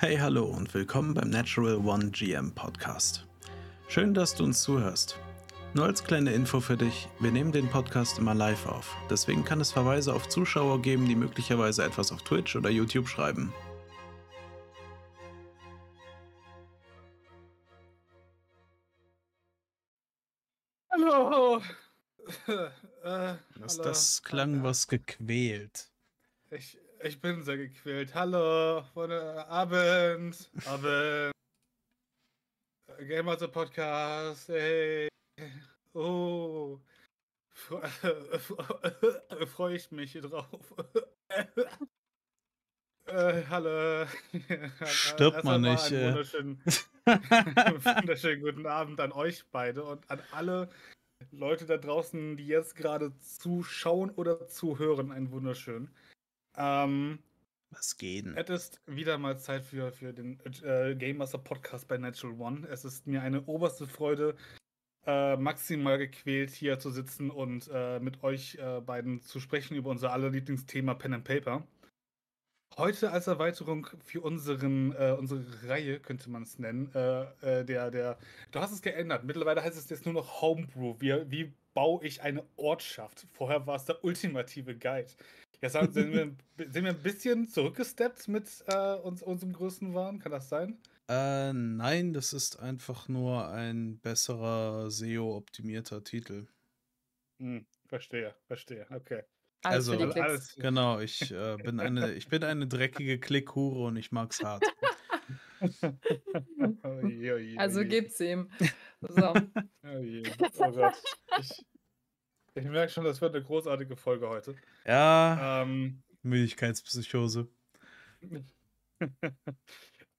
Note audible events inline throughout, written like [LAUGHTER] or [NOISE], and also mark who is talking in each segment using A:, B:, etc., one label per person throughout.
A: Hey, hallo und willkommen beim Natural One GM Podcast. Schön, dass du uns zuhörst. Nur als kleine Info für dich, wir nehmen den Podcast immer live auf. Deswegen kann es Verweise auf Zuschauer geben, die möglicherweise etwas auf Twitch oder YouTube schreiben.
B: Hallo. [LAUGHS] äh,
A: Das,
B: hallo.
A: das klang was gequält.
B: Ich, ich bin sehr gequält. Hallo, guten Abend. Abend. Äh, Game of the Podcast. Hey. Oh. Freue ich mich drauf. [LAUGHS] äh, hallo.
A: Stirbt man nicht,
B: Einen
A: äh.
B: wunderschönen, [LAUGHS] wunderschönen guten Abend an euch beide und an alle Leute da draußen, die jetzt gerade zuschauen oder zuhören. Einen wunderschönen. Ähm,
A: Was geht denn?
B: es ist wieder mal Zeit für, für den äh, Game Master Podcast bei Natural One. Es ist mir eine oberste Freude, äh, maximal gequält hier zu sitzen und äh, mit euch äh, beiden zu sprechen über unser aller Lieblingsthema Pen and Paper. Heute als Erweiterung für unseren, äh, unsere Reihe, könnte man es nennen, äh, äh, der, der, du hast es geändert. Mittlerweile heißt es jetzt nur noch Homebrew. Wie, wie baue ich eine Ortschaft? Vorher war es der ultimative Guide. Jetzt haben- sind wir, sind wir ein bisschen zurückgesteppt mit äh, uns, unserem größten Wahn. Kann das sein?
A: Äh, nein, das ist einfach nur ein besserer SEO-optimierter Titel.
B: Hm, verstehe, verstehe. Okay.
C: Alles
A: Also,
C: für die
B: Alles-
A: Genau, ich äh, bin eine, ich bin eine dreckige Klickhure und ich mag's hart.
B: Oh je, oh je, oh
C: Also gibt's ihm. So. [LAUGHS]
B: Oh je. Oh Gott. Ich, ich merke schon, das wird eine großartige Folge heute.
A: Ja,
B: Ähm,
A: Müdigkeitspsychose. [LAUGHS]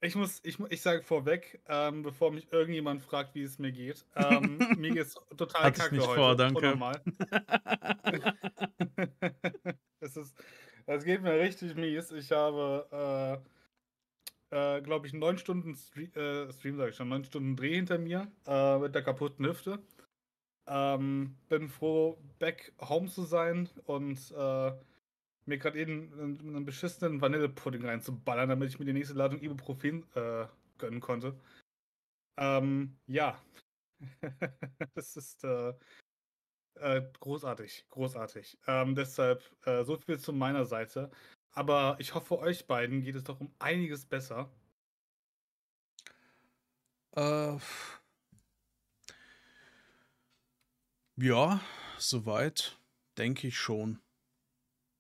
B: ich muss, ich, ich sage vorweg, ähm, bevor mich irgendjemand fragt, wie es mir geht. Ähm, [LAUGHS] mir geht's total
A: Hatte ich
B: kacke
A: nicht
B: heute.
A: vor, danke. [LAUGHS]
B: es ist, es geht mir richtig mies. Ich habe, äh, äh, glaube ich, neun Stunden Stream, äh, Stream sage ich schon, neun Stunden Dreh hinter mir äh, mit der kaputten Hüfte. Ähm, bin froh, back home zu sein und äh, mir gerade eben einen, einen beschissenen Vanillepudding reinzuballern, damit ich mir die nächste Ladung Ibuprofen äh, gönnen konnte. Ähm, ja. [LAUGHS] das ist äh, äh, großartig, großartig. Ähm, deshalb äh, so viel zu meiner Seite. Aber ich hoffe, euch beiden geht es doch um einiges besser.
A: Äh, ja, soweit denke ich schon.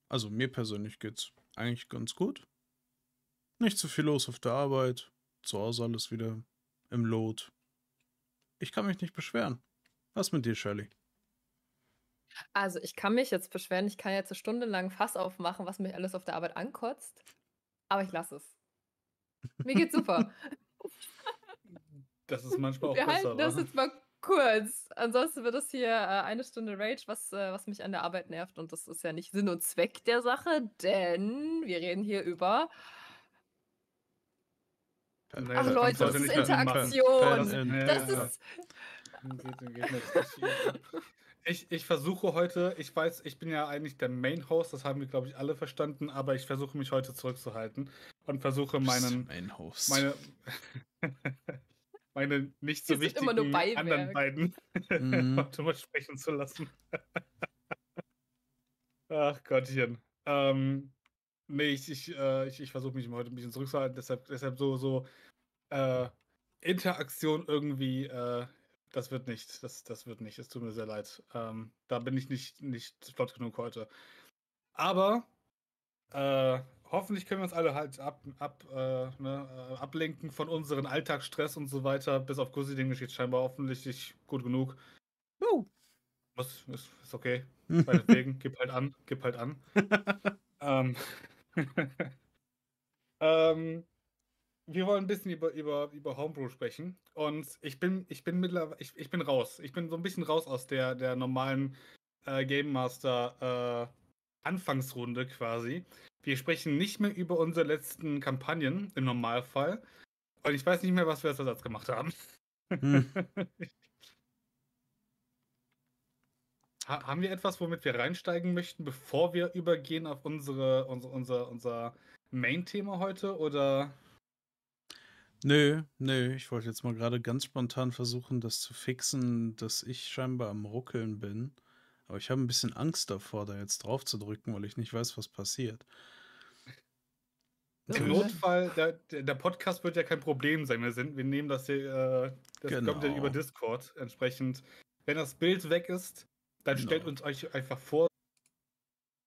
A: Also mir persönlich geht's eigentlich ganz gut. Nicht zu viel los auf der Arbeit. Zu Hause alles wieder im Lot. Ich kann mich nicht beschweren. Was mit dir, Shirley?
C: Also ich kann mich jetzt beschweren, ich kann jetzt eine Stunde lang Fass aufmachen, was mich alles auf der Arbeit ankotzt. Aber ich lasse es. Mir geht's super.
B: Das ist manchmal auch
C: Wir
B: besser.
C: halten das jetzt mal kurz. Ansonsten wird es hier äh, eine Stunde Rage, was, äh, was mich an der Arbeit nervt. Und das ist ja nicht Sinn und Zweck der Sache, denn wir reden hier über.
B: Nee,
C: Ach
B: das
C: Leute, das ist. Interaktion.
B: Das- nee,
C: Das
B: ja.
C: ist.
B: Ich, ich versuche heute, ich weiß, ich bin ja eigentlich der Main-Host, das haben wir, glaube ich, alle verstanden, aber ich versuche mich heute zurückzuhalten und versuche meinen,
A: Main Host.
B: meine, [LAUGHS] meine nicht so wichtigen anderen beiden
A: Mhm. [LAUGHS]
B: mal sprechen zu lassen. [LAUGHS] Ach Gottchen. Ähm, nee, ich, ich, äh, ich, ich versuche mich heute ein bisschen zurückzuhalten, deshalb, deshalb so, so äh, Interaktion irgendwie, äh, das wird nicht, das, das wird nicht, es tut mir sehr leid. Ähm, da bin ich nicht, nicht flott genug heute. Aber äh, hoffentlich können wir uns alle halt ab, ab, äh, ne, äh, ablenken von unseren Alltagsstress und so weiter. Bis auf dem geschieht scheinbar offensichtlich gut genug.
A: Uh.
B: Was, ist, ist okay. [LAUGHS] Meinetwegen, gib halt an, gib halt an. [LAUGHS] ähm, [LAUGHS] ähm, wir wollen ein bisschen über, über, über Homebrew sprechen. Und ich bin, ich bin mittlerweile, ich, ich bin raus. Ich bin so ein bisschen raus aus der, der normalen äh, Game Master äh, Anfangsrunde quasi. Wir sprechen nicht mehr über unsere letzten Kampagnen im Normalfall. Und ich weiß nicht mehr, was wir als Ersatz gemacht haben.
A: Hm. [LAUGHS]
B: Ha haben wir etwas, womit wir reinsteigen möchten, bevor wir übergehen auf unsere, unser, unser, unser Main-Thema heute? Oder
A: Nö, nö, ich wollte jetzt mal gerade ganz spontan versuchen, das zu fixen, dass ich scheinbar am Ruckeln bin. Aber ich habe ein bisschen Angst davor, da jetzt drauf zu drücken, weil ich nicht weiß, was passiert.
B: Im Notfall, der, der Podcast wird ja kein Problem sein. Wir, sind, wir nehmen das hier, äh, das
A: Genau.
B: kommt ja über Discord. Entsprechend, wenn das Bild weg ist, dann
A: Genau.
B: stellt uns euch einfach vor.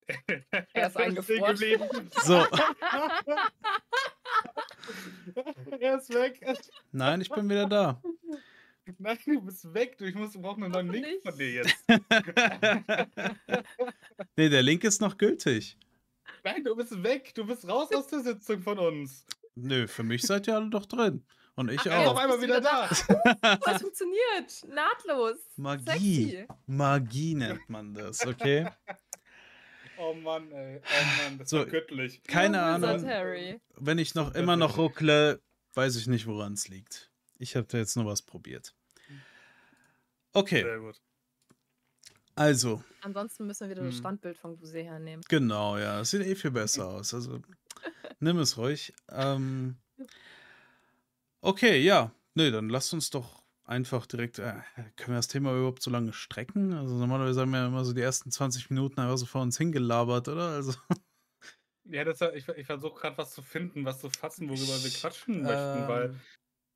B: [LAUGHS]
C: Er ist [LAUGHS] eingefroren.
B: geblieben.
A: So, [LAUGHS]
B: er ist weg.
A: nein, ich bin wieder da.
B: Nein, du bist weg. Du, ich muss, brauchen einen neuen
C: Noch
B: Link
C: nicht.
B: von dir [LAUGHS] jetzt.
A: nee, der Link ist noch gültig.
B: Nein, du bist weg. Du bist raus aus der Sitzung von uns.
A: Nö, für mich seid ihr alle doch drin. Und ich
C: Ach,
B: ist auf
A: auch.
B: einmal wieder
C: wieder
B: da.
C: Oh, es funktioniert. Nahtlos.
A: Magie.
C: Sexy.
A: Magie nennt man das, okay?
B: Oh Mann, ey. Oh Mann, das
A: So,
B: war göttlich.
A: Keine Ahnung. Wenn ich noch immer noch ruckle, weiß ich nicht, woran es liegt. Ich habe da jetzt nur was probiert. Okay,
B: Sehr gut.
A: also,
C: Ansonsten müssen wir wieder das
B: Hm.
C: Standbild von Guse hernehmen.
A: genau, ja, es sieht eh viel besser [LAUGHS] aus. Also, nimm es ruhig. Ähm, okay, ja, nee, dann lasst uns doch einfach direkt, äh, können wir das Thema überhaupt so lange strecken? Also normalerweise haben wir ja immer so die ersten 20 Minuten einfach so vor uns hingelabert, oder? Also,
B: Ja, das, ich, ich versuche gerade was zu finden, was zu fassen, worüber wir quatschen möchten, weil
A: ähm,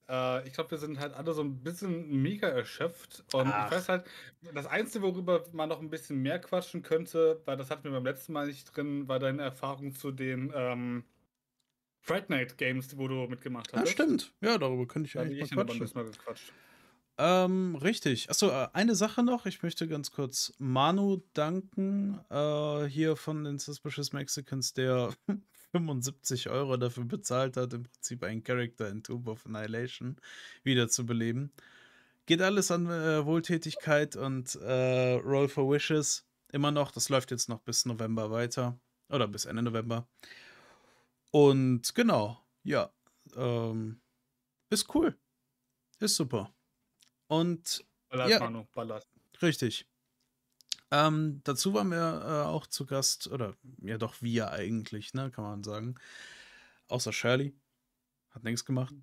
B: äh, ich glaube, wir sind halt alle so ein bisschen mega erschöpft. Und
A: Ach.
B: ich weiß halt, das Einzige, worüber man noch ein bisschen mehr quatschen könnte, weil das hatten wir beim letzten Mal nicht drin, war deine Erfahrung zu den ähm, Fright Night Games, wo du mitgemacht hast.
A: ja, stimmt. Ja, darüber könnte ich
B: habe
A: eigentlich
B: ich
A: mal quatschen.
B: ein bisschen mal gequatscht.
A: Ähm, richtig. Achso, äh, eine Sache noch. Ich möchte ganz kurz Manu danken, äh, hier von den Suspicious Mexicans, der 75 Euro dafür bezahlt hat, im Prinzip einen Charakter in Tomb of Annihilation wiederzubeleben. Geht alles an äh, Wohltätigkeit und äh, Roll for Wishes. Immer noch. Das läuft jetzt noch bis November weiter. Oder bis Ende November. Und genau, ja. Ähm, ist cool. Ist super. Und
B: Ballert,
A: Ja.
B: Manu, ballert.
A: Richtig. Ähm, dazu waren wir äh, auch zu Gast, oder ja doch wir eigentlich, ne, kann man sagen. Außer Shirley. Hat nichts gemacht.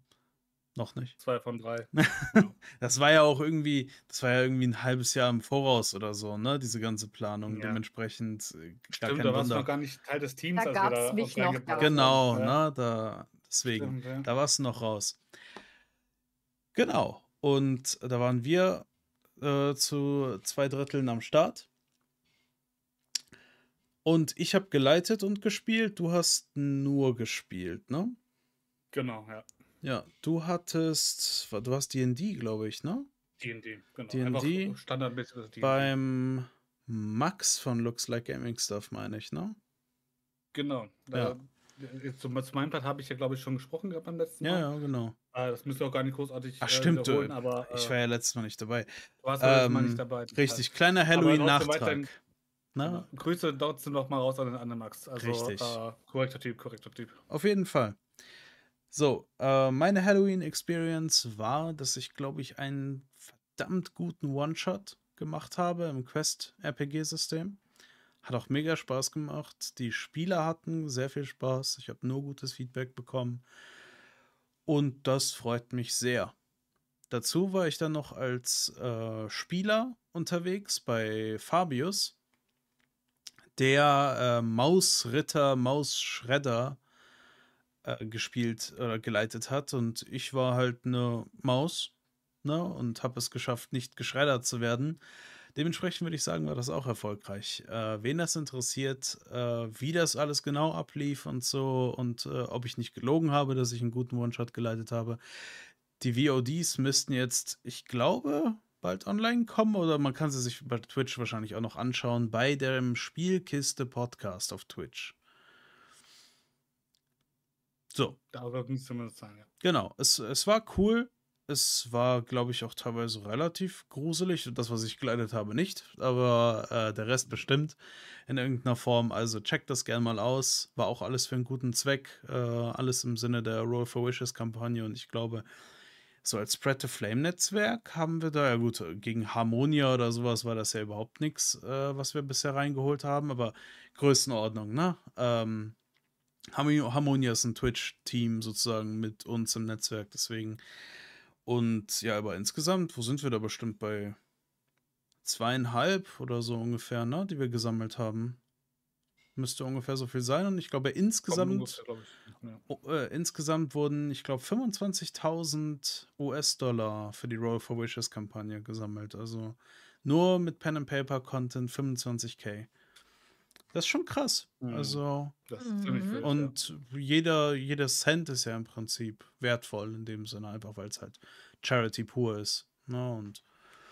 A: Noch nicht.
B: Zwei von drei. [LAUGHS]
A: Das war ja auch irgendwie, das war ja irgendwie ein halbes Jahr im Voraus oder so, ne, diese ganze Planung.
B: Ja.
A: Dementsprechend äh, gar
B: Stimmt,
A: kein
B: da warst du
A: Wunder.
B: noch gar nicht Teil des Teams,
C: Da
B: als
C: gab's
B: wir da
C: mich noch
B: haben.
A: Genau,
B: Ja,
A: ne, da, deswegen.
B: Stimmt, ja.
A: Da war es noch raus. Genau. Und da waren wir äh, zu zwei Dritteln am Start. Und ich habe geleitet und gespielt. Du hast nur gespielt, ne?
B: Genau, ja.
A: Ja, du hattest, du hast D&D, glaube ich, ne?
B: D&D, genau.
A: D&D
B: standardmäßig D&D.
A: Beim Max von Looks Like Gaming Stuff, meine ich, ne?
B: Genau.
A: Ja.
B: Jetzt Zu, zu meinem Part habe ich ja, glaube ich, schon gesprochen gehabt beim letzten Mal.
A: Ja, ja, genau.
B: Äh, das müssen wir auch gar nicht großartig
A: Ach,
B: äh,
A: stimmt, du.
B: wiederholen, aber äh,
A: Ich war ja letztes Mal nicht dabei.
B: du warst letzten Mal
A: ähm,
B: nicht dabei. das
A: Richtig,
B: heißt,
A: kleiner Halloween-Nachtrag. Ne?
B: genau. Grüße trotzdem noch mal raus an den anderen Max. Also,
A: Richtig.
B: Äh, korrekter Typ, korrekter Typ.
A: Auf jeden Fall. So, äh, meine Halloween-Experience war, dass ich, glaube ich, einen verdammt guten One-Shot gemacht habe im Quest-RPG-System. Hat auch mega Spaß gemacht. Die Spieler hatten sehr viel Spaß. Ich habe nur gutes Feedback bekommen. Und das freut mich sehr. Dazu war ich dann noch als äh, Spieler unterwegs bei Fabius, der äh, Mausritter, Mausschredder äh, gespielt oder geleitet hat. Und ich war halt eine Maus ne, und habe es geschafft, nicht geschreddert zu werden. Dementsprechend würde ich sagen, war das auch erfolgreich. Äh, wen das interessiert, äh, wie das alles genau ablief und so und äh, ob ich nicht gelogen habe, dass ich einen guten One-Shot geleitet habe. Die VODs müssten jetzt, ich glaube, bald online kommen oder man kann sie sich bei Twitch wahrscheinlich auch noch anschauen bei dem Spielkiste Podcast auf Twitch. So,
B: Darüber ging es zumindest sein, ja.
A: Genau, es, es war cool. Es war, glaube ich, auch teilweise relativ gruselig. Das, was ich geleitet habe, nicht. Aber äh, der Rest bestimmt in irgendeiner Form. Also checkt das gerne mal aus. War auch alles für einen guten Zweck. Äh, alles im Sinne der Roll for Wishes Kampagne. Und ich glaube, so als Spread the Flame Netzwerk haben wir da, ja gut, gegen Harmonia oder sowas war das ja überhaupt nichts, äh, was wir bisher reingeholt haben. Aber Größenordnung, ne? Ähm, Harmonia ist ein Twitch-Team sozusagen mit uns im Netzwerk, deswegen. Und ja, aber insgesamt, wo sind wir da bestimmt bei zweieinhalb oder so ungefähr, ne, die wir gesammelt haben? Müsste ungefähr so viel sein. Und ich glaube, insgesamt,
B: ungefähr, glaub ich. Ja.
A: oh, äh, insgesamt wurden, ich glaube, 25.000 US-Dollar für die Roll for Wishes-Kampagne gesammelt. Also nur mit Pen and Paper Content 25k. Das ist schon krass.
B: Mhm.
A: Also,
B: Das ist ziemlich
C: Mhm.
B: wild,
A: und jeder, jeder Cent ist ja im Prinzip wertvoll in dem Sinne, einfach weil es halt Charity pur ist. Ne? Und.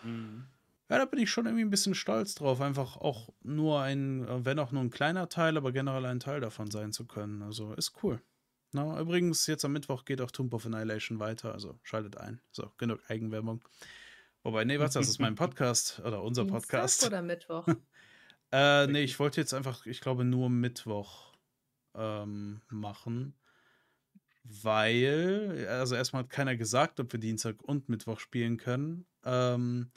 B: Mhm.
A: Ja, da bin ich schon irgendwie ein bisschen stolz drauf, einfach auch nur ein, wenn auch nur ein kleiner Teil, aber generell ein Teil davon sein zu können. Also ist cool. Na, übrigens, jetzt am Mittwoch geht auch Tomb of Annihilation weiter, also schaltet ein. So, genug Eigenwerbung. Wobei, nee, was, das ist mein Podcast oder unser
C: Dienstag
A: Podcast.
C: oder Mittwoch? [LAUGHS]
A: Äh, nee, ich wollte jetzt einfach, ich glaube, nur Mittwoch ähm, machen. Weil, also erstmal hat keiner gesagt, ob wir Dienstag und Mittwoch spielen können. Ähm,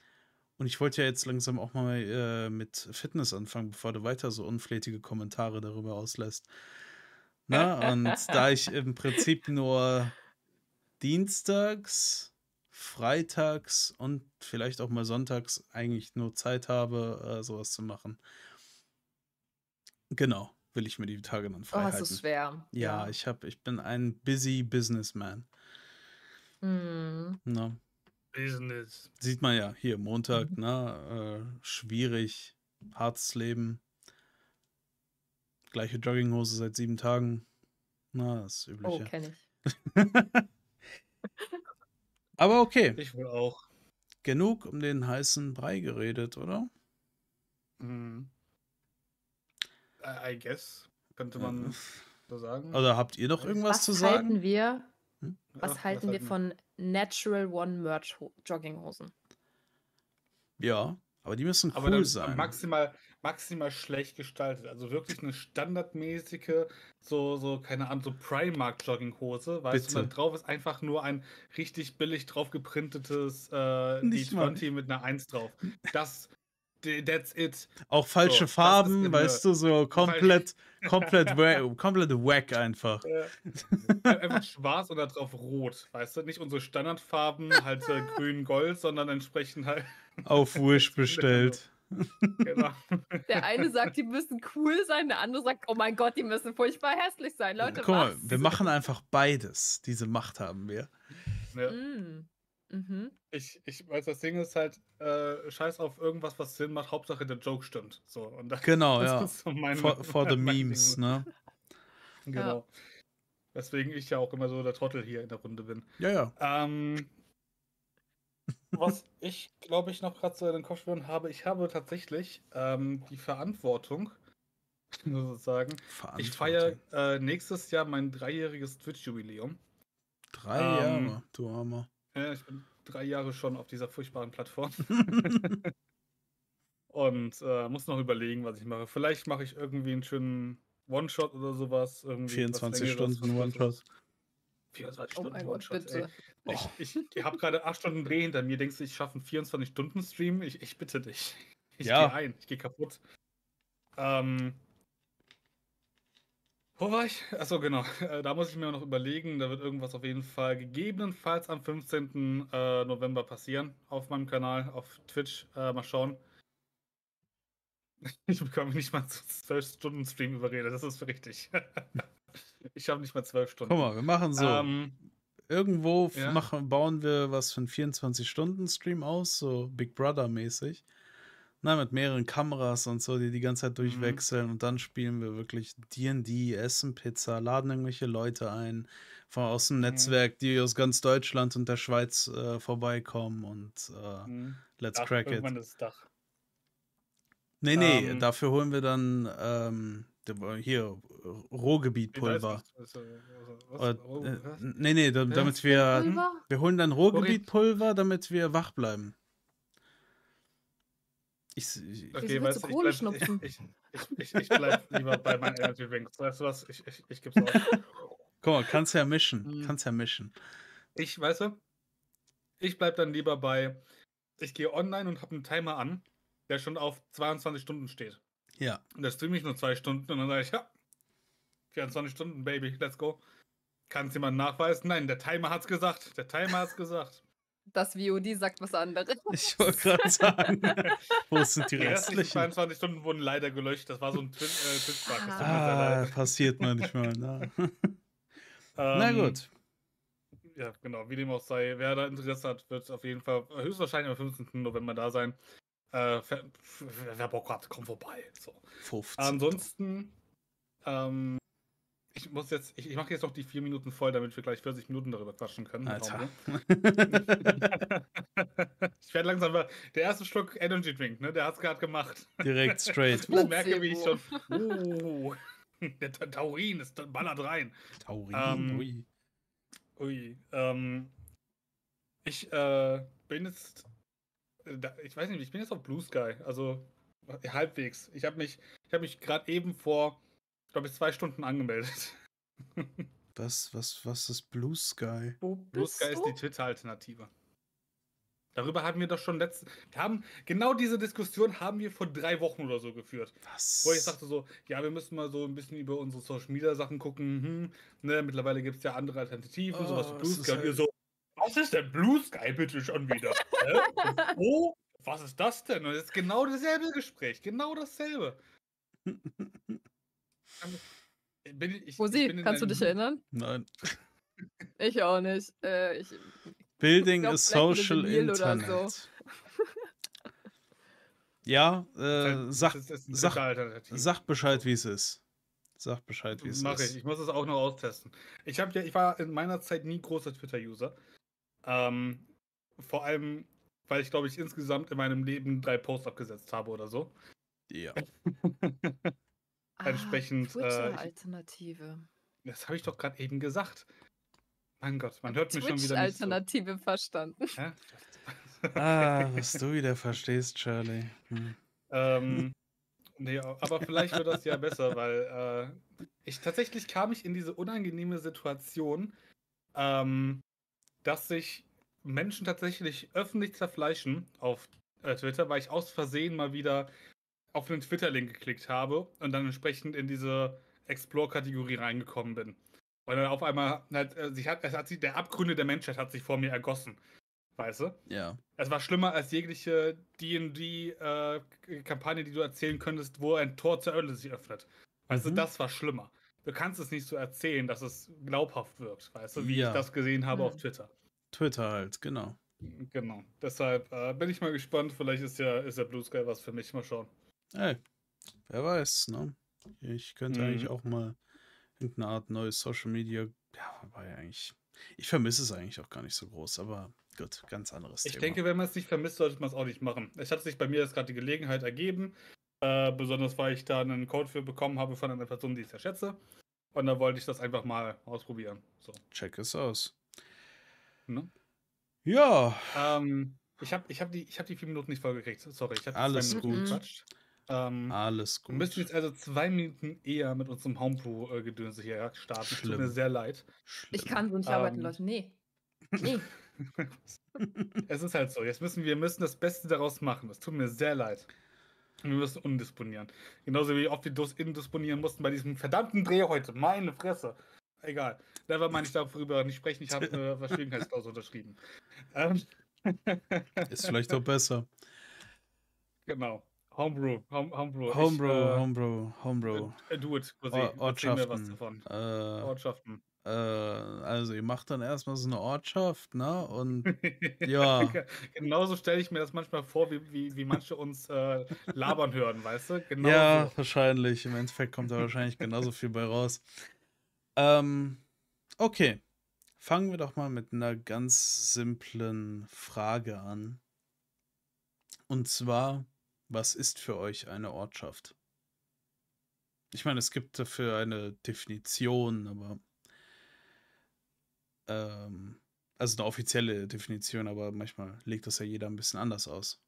A: und ich wollte ja jetzt langsam auch mal äh, mit Fitness anfangen, bevor du weiter so unflätige Kommentare darüber auslässt. Na, und da [LAUGHS] ich im Prinzip nur dienstags, freitags und vielleicht auch mal sonntags eigentlich nur Zeit habe, äh, sowas zu machen. Genau, will ich mir die Tage dann
C: Oh,
A: frei
C: es
A: halten.
C: ist schwer.
A: Ja, ich hab, ich bin ein busy Businessman.
C: Hm.
A: Ne?
B: Business.
A: Sieht man ja hier Montag, ne? Äh, schwierig, hartes Leben. Gleiche Jogginghose seit sieben Tagen. Na, das
C: Oh,
A: Übliche.
C: kenne ich. [LAUGHS]
A: Aber okay,
B: Ich will auch.
A: genug um den heißen Brei geredet, oder?
B: Mhm. I guess, könnte man so sagen.
A: Oder habt ihr noch irgendwas
C: Was
A: zu sagen?
C: halten wir,
B: Ja,
C: was halten wir von Natural One Merch Ho- Jogginghosen?
A: Ja, aber die müssen
B: Aber
A: cool sein.
B: maximal, maximal schlecht gestaltet. Also wirklich eine standardmäßige, so, so, keine Ahnung, so Primark-Jogginghose, weißt du,
A: Bitte.
B: und da drauf ist einfach nur ein richtig billig drauf geprintetes äh,
A: Nicht mal.
B: D20 mit einer 1 drauf. Das, that's it.
A: Auch falsche
B: So,
A: Farben, weißt du, so komplett, komplett, [LAUGHS] komplett wack einfach.
B: Äh, [LAUGHS] einfach schwarz und da drauf rot, weißt du? Nicht unsere Standardfarben, halt äh, [LAUGHS] grün, gold, sondern entsprechend halt,
A: Auf Wish bestellt.
B: genau.
C: Der eine sagt, die müssen cool sein, der andere sagt, oh mein Gott, die müssen furchtbar hässlich sein. Leute,
A: Guck mal,
C: was?
A: wir machen einfach beides. Diese Macht haben wir.
B: Ja.
C: Mm. Mhm.
B: Ich, ich weiß, das Ding ist halt, äh, scheiß auf irgendwas, was Sinn macht, Hauptsache der Joke stimmt. So, und das,
A: Genau, [LAUGHS]
B: das
A: ja.
B: ist so mein,
A: For, for the [LAUGHS] memes,
B: Ding.
A: ne?
B: Genau. Weswegen ich ja auch immer so der Trottel hier in der Runde bin.
A: Ja, ja.
B: Ähm, was ich, glaube ich, noch gerade so in den Kopf schwören habe, ich habe tatsächlich ähm, die Verantwortung, sozusagen. [LAUGHS] Ich feiere
A: Verantwortung.
B: äh, nächstes Jahr mein dreijähriges Twitch-Jubiläum.
A: Drei
B: ähm,
A: Jahre, du Armer.
B: Ja, ich bin drei Jahre schon auf dieser furchtbaren Plattform [LAUGHS] [LAUGHS] und äh, muss noch überlegen, was ich mache. Vielleicht mache ich irgendwie einen schönen One-Shot oder sowas. Irgendwie was
A: 24
B: Längeres,
A: Stunden One-Shot.
B: Kurzes. 24
C: Oh
B: Stunden
C: Gott,
B: One-Shot. Ich, ich, ich habe gerade 8 Stunden Dreh hinter mir. Denkst du, ich schaffe einen 24-Stunden-Stream? Ich, ich bitte dich. Ich
A: Ja.
B: gehe ein. Ich gehe kaputt. Ähm. Wo war ich? Achso, genau. [LAUGHS] Äh, Da muss ich mir noch überlegen. Da wird irgendwas auf jeden Fall gegebenenfalls am 15. äh, November passieren. Auf meinem Kanal, auf Twitch. Äh, mal schauen. [LAUGHS] Ich bekomme nicht mal zu 12 Stunden Stream überredet. Das ist richtig. [LAUGHS] ich habe nicht mal 12 Stunden.
A: Guck mal, wir machen so.
B: Ähm,
A: Irgendwo
B: ja.
A: machen, bauen wir was für einen 24-Stunden-Stream aus, so Big Brother-mäßig. Na, mit mehreren Kameras und so, die die ganze
B: Mhm.
A: Zeit durchwechseln. Und dann spielen wir wirklich D&D, essen Pizza, laden irgendwelche Leute ein von, aus dem
B: Mhm.
A: Netzwerk, die aus ganz Deutschland und der Schweiz äh, vorbeikommen und äh,
B: hm,
A: let's
B: Dach,
A: crack it.
B: das Dach.
A: Nee, nee,
B: Ähm,
A: dafür holen wir dann ähm, hier Rohgebietpulver.
B: Also, Oh,
A: äh,
B: was?
A: nee, nee, damit wir. Wir holen dann Rohgebietpulver, damit wir wach bleiben. Ich, ich,
B: Okay, weißt ich bleib,
C: schnupfen?
B: ich, ich, ich, ich bleib [LAUGHS] lieber bei meinen Energy Drinks. Weißt du was? Ich, ich, ich geb's auf.
A: guck mal, kannst ja mischen.
B: Mhm.
A: Kannst ja mischen.
B: Ich, weißt du, ich bleib dann lieber bei, ich gehe online und habe einen Timer an, der schon auf 22 Stunden steht.
A: Ja.
B: Und da streame ich nur zwei Stunden und dann sage ich, ja, 24 Stunden, Baby, let's go. Kann es jemand nachweisen? Nein, der Timer hat's gesagt. Der Timer hat's gesagt.
C: Das VOD sagt was anderes. [LAUGHS]
A: Ich wollte gerade sagen, [LAUGHS] wo sind die
B: Die restlichen
A: restlichen?
B: 22 Stunden wurden leider gelöscht. Das war so ein Twin- äh, Twitch-Bug. sehr
A: Ah, passiert manchmal. Ne? [LAUGHS] Na
B: Ähm,
A: gut.
B: Ja, genau, wie dem auch sei. Wer da Interesse hat, wird auf jeden Fall höchstwahrscheinlich am 15. November da sein. Äh, wer, wer Bock hat, kommt vorbei. So.
A: 15.
B: Ansonsten, ähm, ich muss jetzt, ich, ich mache jetzt noch die vier Minuten voll, damit wir gleich 40 Minuten darüber quatschen können.
A: Alter.
B: Audio. ich werde langsam mal, der erste Schluck Energy Drink, ne, der hat's gerade gemacht.
A: Direkt straight. [LAUGHS]
B: Ich merke, wie ich schon, uh, [LAUGHS] der Ta- Taurin ist ballert rein.
A: Taurin.
B: Ähm,
A: ui.
B: Ui, ähm, ich äh, bin jetzt, äh, ich weiß nicht, ich bin jetzt auf Blue Sky, also halbwegs. Ich habe mich, ich habe mich gerade eben vor, glaube ich, zwei Stunden angemeldet.
A: Was, was, was ist Blue Sky?
C: Wo
B: Blue Sky ist
C: du?
B: die Twitter-Alternative. Darüber hatten wir doch schon letzte, wir haben, genau diese Diskussion haben wir vor drei Wochen oder so geführt.
A: Was?
B: Wo ich sagte so, ja, wir müssen mal so ein bisschen über unsere Social Media Sachen gucken. Hm, ne, mittlerweile gibt es ja andere Alternativen, sowas
A: Oh,
B: wie
A: es
B: Blue
A: ist
B: Sky. Und ihr
A: halt-
B: so, was ist denn Blue Sky bitte schon wieder? Und Wo? Was ist das denn? Und es ist genau dasselbe Gespräch, genau dasselbe. [LAUGHS] Bin ich,
C: Rosi,
B: ich
C: kannst du dich erinnern?
A: Nein.
C: Ich auch nicht. Äh, ich,
A: Building
C: glaub,
A: a Social
C: oder so.
A: Internet. Ja, äh, sag, sag- sag Bescheid, wie es ist. Sag Bescheid, wie es
B: Mache
A: ist.
B: ich. Ich muss es auch noch austesten. Ich habe ja, ich war in meiner Zeit nie großer Twitter-User. Ähm, vor allem, weil ich glaube ich insgesamt in meinem Leben drei Posts abgesetzt habe oder so.
A: Ja. [LAUGHS]
B: Entsprechend, äh,
C: Ah, Twitter-Alternative.
B: Das habe ich doch gerade eben gesagt. Mein Gott, man hört mich schon wieder nicht so.
C: Twitch-Alternative verstanden.
B: Hä? [LAUGHS]
A: Ah, was du wieder verstehst, Charlie. Hm.
B: ähm, [LAUGHS] nee, aber vielleicht wird das ja besser, weil äh, ich tatsächlich kam ich in diese unangenehme Situation, ähm, dass sich Menschen tatsächlich öffentlich zerfleischen auf äh, Twitter, weil ich aus Versehen mal wieder auf einen Twitter-Link geklickt habe und dann entsprechend in diese Explore-Kategorie reingekommen bin. Und dann auf einmal halt, äh, sich hat, es hat sich, der Abgründe der Menschheit hat sich vor mir ergossen. Weißt du?
A: Ja.
B: Es war schlimmer als jegliche D&D-Kampagne, die du erzählen könntest, wo ein Tor zur Hölle sich öffnet. Weißt
A: Mhm.
B: du, das war schlimmer. Du kannst es nicht so erzählen, dass es glaubhaft wirkt, weißt du, wie
A: Ja.
B: ich das gesehen habe auf
C: Hm.
B: Twitter.
A: Twitter halt, genau.
B: Genau. Deshalb äh, bin ich mal gespannt. Vielleicht ist ja, ist ja Blue Sky was für mich. Mal schauen.
A: Ey, wer weiß, ne? Ich könnte eigentlich
B: Mhm.
A: auch mal irgendeine Art neues Social Media. Ja, wobei eigentlich. Ich vermisse es eigentlich auch gar nicht so groß, aber gut, ganz anderes
B: Ich
A: Thema.
B: denke, wenn man es nicht vermisst, sollte man es auch nicht machen. Es hat sich bei mir jetzt gerade die Gelegenheit ergeben. Äh, besonders weil ich da einen Code für bekommen habe von einer Person, die ich sehr schätze. Und da wollte ich das einfach mal ausprobieren. So.
A: Check es aus.
B: Ne?
A: Ja,
B: Ähm, ich habe ich hab die, ich hab die vier Minuten nicht vollgekriegt. Sorry, ich habe
A: Alles
C: gut.
B: gequatscht. Ähm,
A: alles
B: wir müssen
A: gut.
B: jetzt also zwei Minuten eher mit unserem Homebrew-Gedönse hier starten. Es Tut mir
A: Schlimm.
B: sehr leid.
C: Ich
A: Schlimm.
C: kann so nicht arbeiten,
B: Ähm.
C: Leute. Nee. [LAUGHS] Nee.
B: es ist halt so. Jetzt müssen wir müssen das Beste daraus machen. Es tut mir sehr leid. Wir müssen undisponieren. Genauso wie oft wir dus- indisponieren mussten bei diesem verdammten Dreh heute. Meine Fresse. Egal. Never meine ich darüber nicht sprechen. Ich habe äh, Verschwiegenheitsklausel unterschrieben. Ähm,
A: Ist vielleicht auch besser.
B: Genau. Homebrew. Home, Homebrew. Ich,
A: Homebrew,
B: äh,
A: Homebrew, Homebrew.
B: Äh, do it, Cosi.
A: Or
B: Erzähl mir was
A: Ortschaften.
B: davon.
A: Äh,
B: Ortschaften.
A: äh, also ihr macht dann erstmal so eine Ortschaft, ne? Und [LAUGHS] ja.
B: Genauso stelle ich mir das manchmal vor, wie, wie, wie manche uns äh, labern hören, weißt du? Genau
A: ja,
B: so.
A: wahrscheinlich. Im Endeffekt kommt da wahrscheinlich genauso viel bei raus. Ähm, okay. Fangen wir doch mal mit einer ganz simplen Frage an. Und zwar, was ist für euch eine Ortschaft? Ich meine, es gibt dafür eine Definition, aber ähm, also eine offizielle Definition, aber manchmal legt das ja jeder ein bisschen anders aus.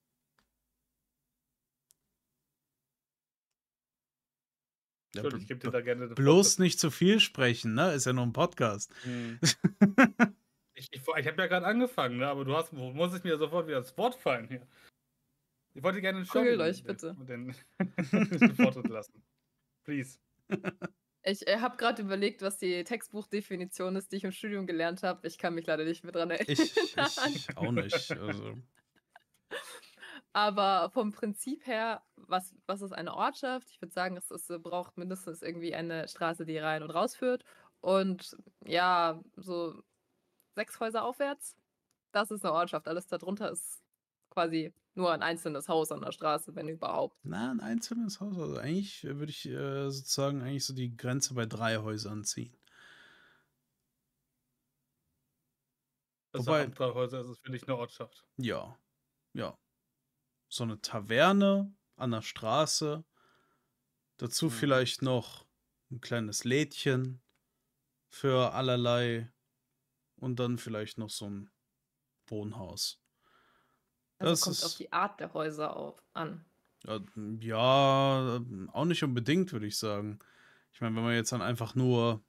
A: Ja,
B: ich gebe dir da gerne
A: Bloß
B: Vortritt.
A: nicht zu viel sprechen, ne? Ist ja nur ein Podcast.
B: Hm. [LAUGHS] Ich, ich, ich habe ja gerade angefangen, ne? aber du hast, muss ich mir sofort wieder das Wort fallen hier? Ich wollte gerne
C: Prügelt
B: Shoggy
C: euch,
B: den-
C: bitte.
B: Den, den Vortritt lassen. Please. [LAUGHS]
C: Ich äh, habe gerade überlegt, was die Textbuchdefinition ist, die ich im Studium gelernt habe. Ich kann mich leider nicht mehr dran erinnern.
A: Ich, ich auch nicht. Also. [LAUGHS]
C: Aber vom Prinzip her, was, was ist eine Ortschaft? Ich würde sagen, es, es braucht mindestens irgendwie eine Straße, die rein und rausführt. Und ja, so sechs Häuser aufwärts. Das ist eine Ortschaft. Alles darunter ist quasi nur ein einzelnes Haus an der Straße, wenn überhaupt.
A: Na, ein einzelnes Haus. Also eigentlich würde ich äh, sozusagen eigentlich so die Grenze bei drei Häusern ziehen.
B: Das
A: Wobei-
B: sind drei Häuser, ist es für dich eine Ortschaft.
A: Ja. Ja. So eine Taverne an der Straße. Dazu
B: Mhm.
A: vielleicht noch ein kleines Lädchen für allerlei. Und dann vielleicht noch so ein Wohnhaus.
C: Also
A: Das
C: kommt auf die Art der Häuser auf, an.
A: Ja, ja, auch nicht unbedingt, würde ich sagen. Ich meine, wenn man jetzt dann einfach nur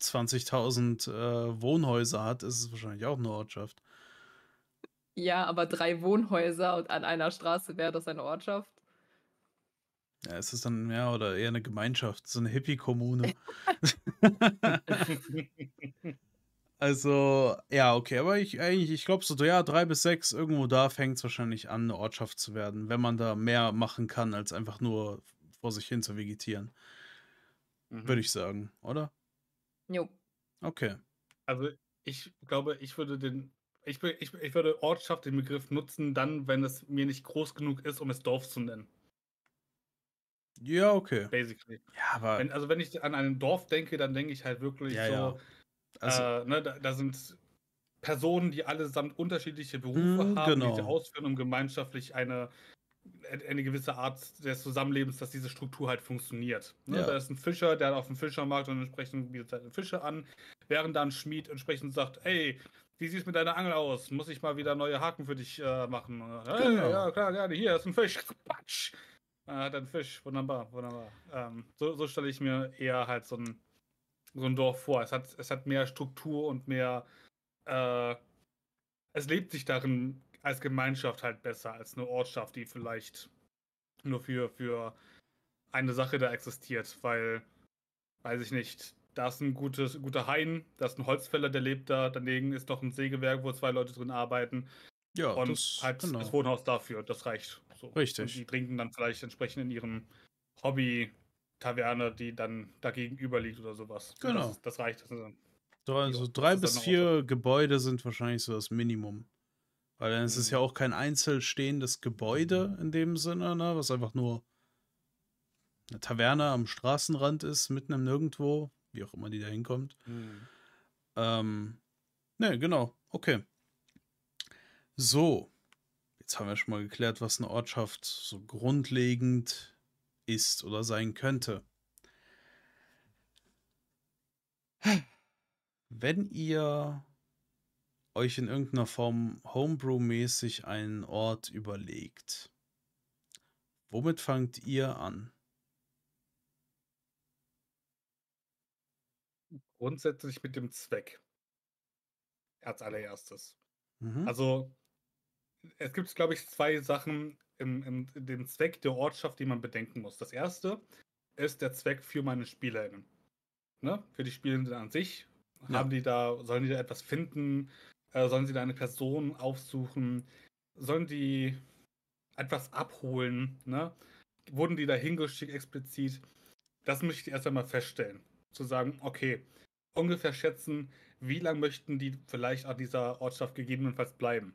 A: 20.000 äh, Wohnhäuser hat, ist es wahrscheinlich auch eine Ortschaft.
C: Ja, aber drei Wohnhäuser und an einer Straße wäre das eine Ortschaft.
A: Ja, ist es dann mehr oder eher eine Gemeinschaft, so eine Hippie-Kommune. [LAUGHS] [LAUGHS] [LAUGHS] also, ja, okay, aber ich eigentlich, ich glaube so, ja, drei bis sechs, irgendwo da fängt es wahrscheinlich an, eine Ortschaft zu werden, wenn man da mehr machen kann, als einfach nur vor sich hin zu vegetieren,
B: Mhm.
A: würde ich sagen, oder?
C: Jo.
A: Okay.
B: Also ich glaube, ich würde den, ich, ich, ich würde Ortschaft den Begriff nutzen, dann, wenn es mir nicht groß genug ist, um es Dorf zu nennen.
A: Ja, okay.
B: Basically.
A: Ja, aber
B: Wenn, also wenn ich an ein Dorf denke, dann denke ich halt wirklich
A: Ja,
B: so,
A: ja. Also,
B: äh, ne, da, da sind Personen, die allesamt unterschiedliche Berufe
A: Mm,
B: haben, die sie
A: genau.
B: ausführen, um gemeinschaftlich eine, eine gewisse Art des Zusammenlebens, dass diese Struktur halt funktioniert. Ne?
A: Ja.
B: Da ist ein Fischer, der auf dem Fischermarkt und entsprechend bietet seine Fische an, während da ein Schmied entsprechend sagt, ey, wie sieht es mit deiner Angel aus? Muss ich mal wieder neue Haken für dich äh, machen? Hey,
A: Genau.
B: Ja, klar, gerne, hier ist ein Fisch. [LAUGHS] Patsch. Er hat einen Fisch, wunderbar, wunderbar. Ähm, so so stelle ich mir eher halt so ein, so ein Dorf vor. Es hat, es hat mehr Struktur und mehr. Äh, es lebt sich darin als Gemeinschaft halt besser als eine Ortschaft, die vielleicht nur für, für eine Sache da existiert, weil, weiß ich nicht, da ist ein gutes, guter Hain, da ist ein Holzfäller, der lebt da, daneben ist noch ein Sägewerk, wo zwei Leute drin arbeiten
A: ja,
B: und
A: das,
B: halt
A: genau.
B: das Wohnhaus dafür, das reicht. So.
A: Richtig.
B: Und die trinken dann vielleicht entsprechend in ihrem Hobby-Taverne, die dann da gegenüber liegt oder sowas.
A: Genau.
B: Das, das reicht. Das ist dann-
A: Drei, also drei bis vier Gebäude sind wahrscheinlich so das Minimum. Weil dann ist es
B: Mhm.
A: ja auch kein einzelstehendes Gebäude in dem Sinne, ne, was einfach nur eine Taverne am Straßenrand ist, mitten im Nirgendwo, wie auch immer die da hinkommt. Ähm, ne, genau, okay. So, jetzt haben wir schon mal geklärt, was eine Ortschaft so grundlegend ist oder sein könnte. Wenn ihr euch in irgendeiner Form Homebrew-mäßig einen Ort überlegt, womit fangt ihr an?
B: Grundsätzlich mit dem Zweck. Als allererstes.
A: Mhm.
B: Also, es gibt, glaube ich, zwei Sachen im, im, dem Zweck der Ortschaft, die man bedenken muss. Das erste ist der Zweck für meine SpielerInnen. Ne? Für die Spielenden an sich.
A: Ja.
B: Haben die da, sollen die da etwas finden? Äh, sollen sie da eine Person aufsuchen? Sollen die etwas abholen? Ne? Wurden die da hingeschickt explizit? Das möchte ich erst einmal feststellen. Zu sagen, okay, ungefähr schätzen, wie lange möchten die vielleicht an dieser Ortschaft gegebenenfalls bleiben.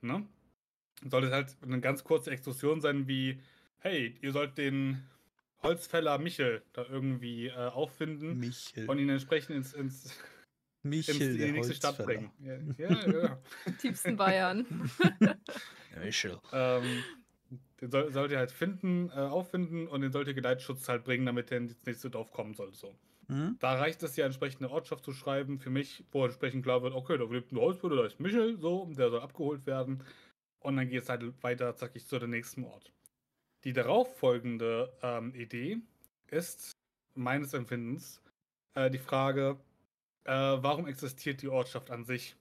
B: Ne? Soll es halt eine ganz kurze Exkursion sein, wie, hey, ihr sollt den Holzfäller Michel da irgendwie äh, auffinden
A: Michel.
B: und ihn entsprechend ins, ins, ins,
A: Michel,
B: in die nächste Stadt bringen. [LAUGHS] Ja, ja, ja.
C: Tiefsten Bayern. [LAUGHS]
A: Michel.
B: ähm, den soll, sollt ihr halt finden, äh, auffinden und den sollt ihr Geleitschutz halt bringen, damit der ins nächste Dorf kommen soll. So.
A: Mhm.
B: Da reicht es ja, entsprechende Ortschaft zu schreiben, für mich, wo entsprechend klar wird, okay, da lebt ein Holzfäller, da ist Michel, so, der soll abgeholt werden. Und dann geht es halt weiter, zackig, zu dem nächsten Ort. Die darauffolgende ähm, Idee ist meines Empfindens äh, die Frage, äh, warum existiert die Ortschaft an sich?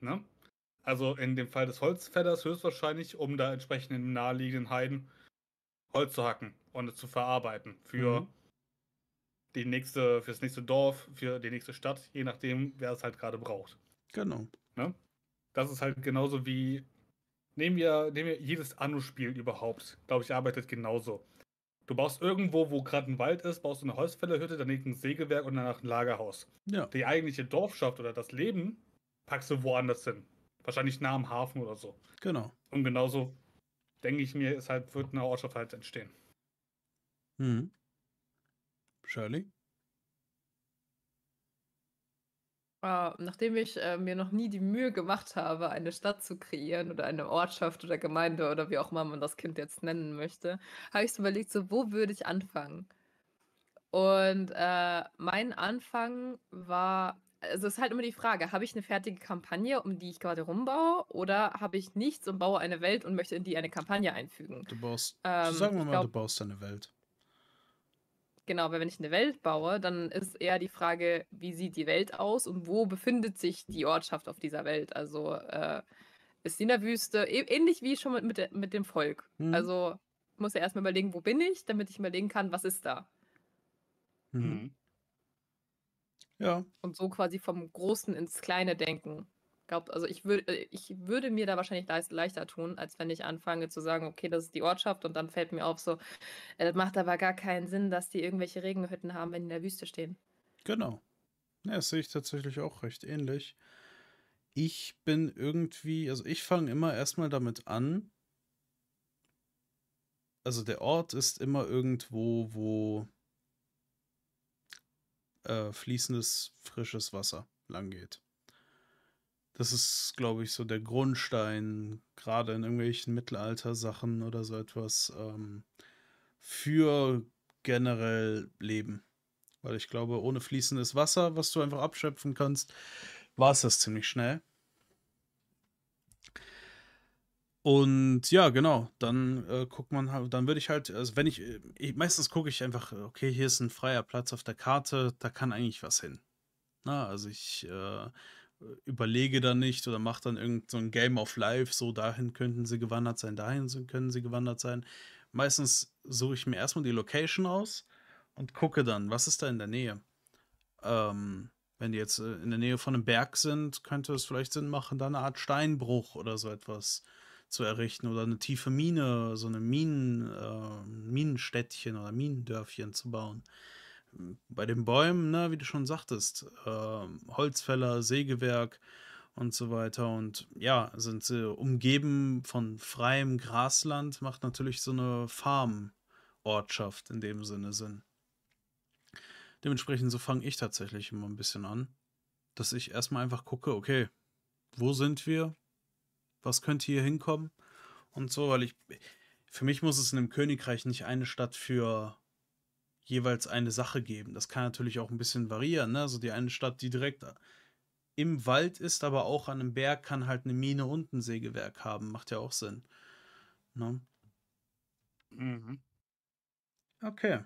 B: Ne? Also in dem Fall des Holzfällers höchstwahrscheinlich, um da entsprechend im naheliegenden Heiden Holz zu hacken und es zu verarbeiten für
A: Mhm.
B: die nächste, fürs nächste Dorf, für die nächste Stadt, je nachdem, wer es halt gerade braucht.
A: Genau.
B: Ne? Das ist halt genauso wie. Nehmen wir, nehmen wir jedes Anno-Spiel überhaupt, glaube ich, arbeitet genauso. Du baust irgendwo, wo gerade ein Wald ist, baust du eine Holzfällerhütte, daneben ein Sägewerk und danach ein Lagerhaus.
A: Ja.
B: Die eigentliche Dorfschaft oder das Leben packst du woanders hin. Wahrscheinlich nah am Hafen oder so.
A: Genau.
B: Und genauso denke ich mir, ist halt, wird eine Ortschaft halt entstehen.
A: Mhm. Shirley?
C: Äh, nachdem ich äh, mir noch nie die Mühe gemacht habe, eine Stadt zu kreieren oder eine Ortschaft oder Gemeinde oder wie auch immer man das Kind jetzt nennen möchte, habe ich so überlegt, so wo würde ich anfangen? Und äh, mein Anfang war, also es ist halt immer die Frage, habe ich eine fertige Kampagne, um die ich gerade rumbaue, oder habe ich nichts und baue eine Welt und möchte in die eine Kampagne einfügen?
A: Du baust,
C: Ähm,
A: sagen wir mal,
C: glaub-
A: du baust deine Welt.
C: Genau, weil wenn ich eine Welt baue, dann ist eher die Frage, wie sieht die Welt aus und wo befindet sich die Ortschaft auf dieser Welt? Also äh, ist sie in der Wüste, e ähnlich wie schon mit, mit, mit dem Volk.
A: Mhm.
C: Also ich muss ja erstmal überlegen, wo bin ich, damit ich überlegen kann, was ist da.
A: Mhm. Ja,
C: Und so quasi vom Großen ins Kleine denken. Glaub, also ich, würd, äh, ich würde mir da wahrscheinlich leichter tun, als wenn ich anfange zu sagen, okay, das ist die Ortschaft und dann fällt mir auf so, äh, das macht aber gar keinen Sinn, dass die irgendwelche Regenhütten haben, wenn die in der Wüste stehen.
A: genau. Ja, das sehe ich tatsächlich auch recht ähnlich. Ich bin irgendwie, also ich fange immer erstmal damit an. Also der Ort ist immer irgendwo, wo äh, fließendes, frisches Wasser lang geht. Das ist, glaube ich, so der Grundstein, gerade in irgendwelchen Mittelalter-Sachen oder so etwas, ähm, für generell Leben. Weil ich glaube, ohne fließendes Wasser, was du einfach abschöpfen kannst, war es das ziemlich schnell. Und ja, genau, dann äh, guckt man halt, dann würde ich halt, also wenn ich, äh, ich meistens gucke ich einfach, okay, hier ist ein freier Platz auf der Karte, da kann eigentlich was hin. Na, also ich äh, überlege dann nicht oder mache dann irgend so ein Game of Life, so dahin könnten sie gewandert sein, dahin können sie gewandert sein. Meistens suche ich mir erstmal die Location aus und gucke dann, was ist da in der Nähe. Ähm, wenn die jetzt äh, in der Nähe von einem Berg sind, könnte es vielleicht Sinn machen, da eine Art Steinbruch oder so etwas zu errichten oder eine tiefe Mine, so eine Minen, äh, Minenstädtchen oder Minendörfchen zu bauen. Bei den Bäumen, ne, wie du schon sagtest, äh, Holzfäller, Sägewerk und so weiter. Und ja, sind sie umgeben von freiem Grasland, macht natürlich so eine Farmortschaft in dem Sinne Sinn. Dementsprechend so fange ich tatsächlich immer ein bisschen an, dass ich erstmal einfach gucke, okay, wo sind wir? Was könnte hier hinkommen? Und so, weil ich, für mich muss es in einem Königreich nicht eine Stadt für jeweils eine Sache geben. Das kann natürlich auch ein bisschen variieren, ne? Also die eine Stadt, die direkt im Wald ist, aber auch an einem Berg, kann halt eine Mine und ein Sägewerk haben. Macht ja auch Sinn. Ne?
B: Mhm.
A: Okay.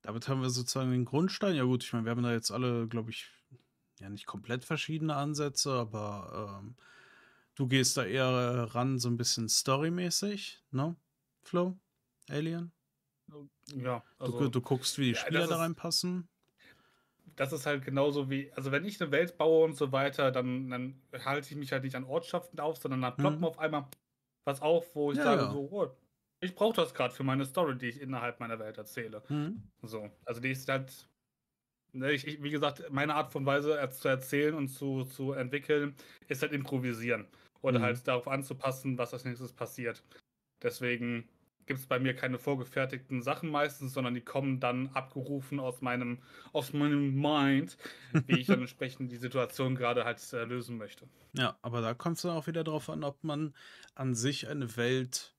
A: Damit haben wir sozusagen den Grundstein. Ja gut, ich meine, wir haben da jetzt alle, glaube ich, ja nicht komplett verschiedene Ansätze, aber ähm, du gehst da eher ran, so ein bisschen storymäßig, ne? Flo? Alien?
B: Ja,
A: Du,
B: also
A: gu- du guckst, wie die
B: ja,
A: Spieler
B: das
A: da reinpassen.
B: das ist halt genauso wie, also wenn ich eine Welt baue und so weiter, dann, dann halte ich mich halt nicht an Ortschaften auf, sondern dann ploppt
A: Mhm.
B: mir auf einmal was auf, wo ich
A: Ja,
B: sage
A: ja.
B: so, oh, ich brauche das gerade für meine Story, die ich innerhalb meiner Welt erzähle.
A: Hm?
B: So, also die ist halt, ne, ich, ich, wie gesagt, meine Art von Weise zu erzählen und zu, zu entwickeln, ist halt improvisieren. Oder
A: Mhm.
B: halt darauf anzupassen, was als nächstes passiert. Deswegen gibt es bei mir keine vorgefertigten Sachen meistens, sondern die kommen dann abgerufen aus meinem, aus meinem Mind, wie ich dann [LAUGHS] entsprechend die Situation gerade halt äh, lösen möchte.
A: Ja, aber da kommt es dann auch wieder darauf an, ob man an sich eine Welt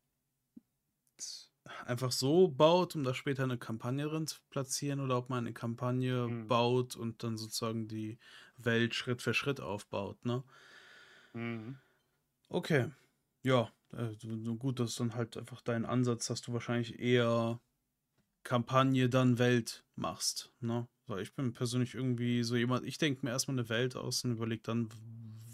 A: einfach so baut, um da später eine Kampagne drin zu platzieren, oder ob man eine Kampagne
B: Hm.
A: baut und dann sozusagen die Welt Schritt für Schritt aufbaut, ne? Okay. Ja, äh, so- so gut, das ist dann halt einfach dein Ansatz, dass du wahrscheinlich eher Kampagne, dann Welt machst, ne? Weil ich bin persönlich irgendwie so jemand, ich denke mir erstmal eine Welt aus und überlege dann,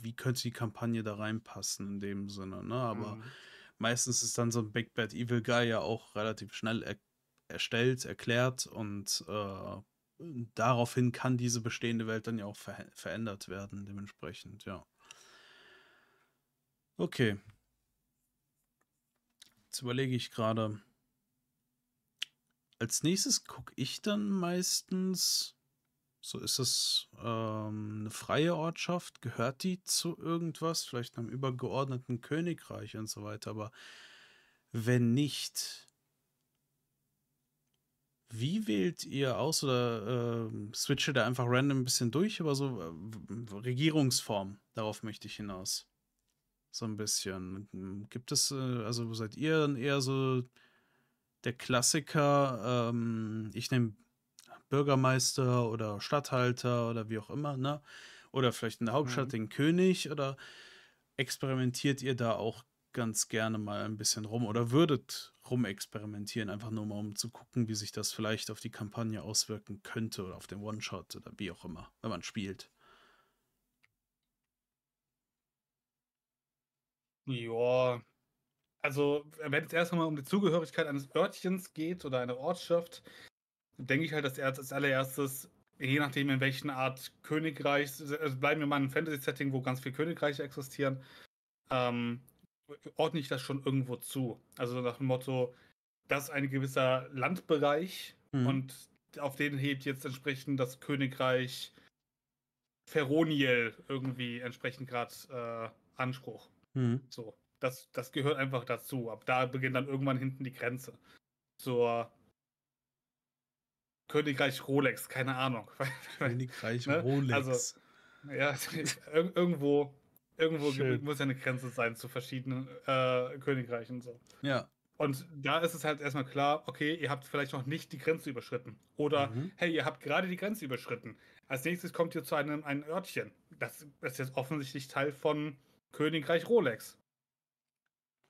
A: wie könnte die Kampagne da reinpassen in dem Sinne, ne? Aber
B: Mhm.
A: meistens ist dann so ein Big Bad Evil Guy ja auch relativ schnell er erstellt, erklärt und äh, daraufhin kann diese bestehende Welt dann ja auch ver verändert werden, dementsprechend, ja. Okay. Jetzt überlege ich gerade. Als nächstes gucke ich dann meistens, so ist es ähm, eine freie Ortschaft, gehört die zu irgendwas, vielleicht einem übergeordneten Königreich und so weiter, aber wenn nicht, wie wählt ihr aus oder äh, switche da einfach random ein bisschen durch, aber so äh, Regierungsform, darauf möchte ich hinaus. So ein bisschen. Hm, gibt es, äh, also seid ihr dann eher so der Klassiker, ähm, ich nehme Bürgermeister oder Statthalter oder wie auch immer, ne? Oder vielleicht in der Hauptstadt mhm. den König oder experimentiert ihr da auch ganz gerne mal ein bisschen rum oder würdet rumexperimentieren, einfach nur mal um zu gucken, wie sich das vielleicht auf die Kampagne auswirken könnte oder auf den One-Shot oder wie auch immer, wenn man spielt.
B: Ja, also wenn es erst einmal um die Zugehörigkeit eines Örtchens geht oder einer Ortschaft, denke ich halt, dass er als allererstes, je nachdem in welchen Art Königreich, also bleiben wir mal in einem Fantasy-Setting, wo ganz viele Königreiche existieren, ähm, ordne ich das schon irgendwo zu. Also nach dem Motto, das ist ein gewisser Landbereich mhm. und auf den hebt jetzt entsprechend das Königreich Feroniel irgendwie entsprechend gerade äh, Anspruch. Mhm. So, das, das gehört einfach dazu. Ab da beginnt dann irgendwann hinten die Grenze. Zur Königreich Rolex, keine Ahnung. [LAUGHS]
A: Königreich ne? Rolex. Also,
B: ja, [LAUGHS] irgendwo Irgendwo Schön. muss ja eine Grenze sein zu verschiedenen äh, Königreichen. So.
A: Ja.
B: Und da ist es halt erstmal klar, okay, ihr habt vielleicht noch nicht die Grenze überschritten. Oder, mhm. hey, ihr habt gerade die Grenze überschritten. Als nächstes kommt ihr zu einem, einem Örtchen. Das, das ist jetzt offensichtlich Teil von Königreich Rolex.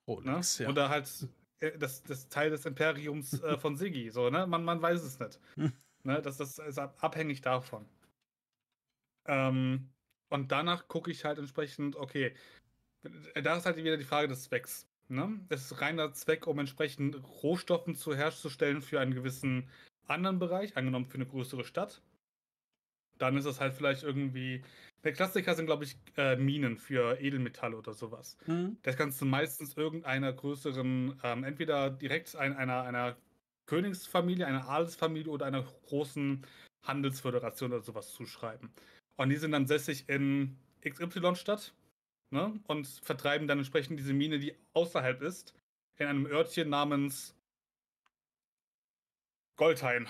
A: Rolex,
B: ne? ja. Oder halt äh, das, das Teil des Imperiums äh, von Siggi. So, ne? man, man weiß es nicht. [LAUGHS] ne? das, das ist abhängig davon. Ähm, und danach gucke ich halt entsprechend, okay, da ist halt wieder die Frage des Zwecks. Ne? Das ist reiner Zweck, um entsprechend Rohstoffen zu herzustellen für einen gewissen anderen Bereich, angenommen für eine größere Stadt. Dann ist es halt vielleicht irgendwie. Der Klassiker sind, glaube ich, äh, Minen für Edelmetalle oder sowas. Mhm. Das kannst du meistens irgendeiner größeren, ähm, entweder direkt ein, einer, einer Königsfamilie, einer Adelsfamilie oder einer großen Handelsföderation oder sowas zuschreiben. Und die sind dann sässig in XY-Stadt ne? und vertreiben dann entsprechend diese Mine, die außerhalb ist, in einem Örtchen namens Goldhain.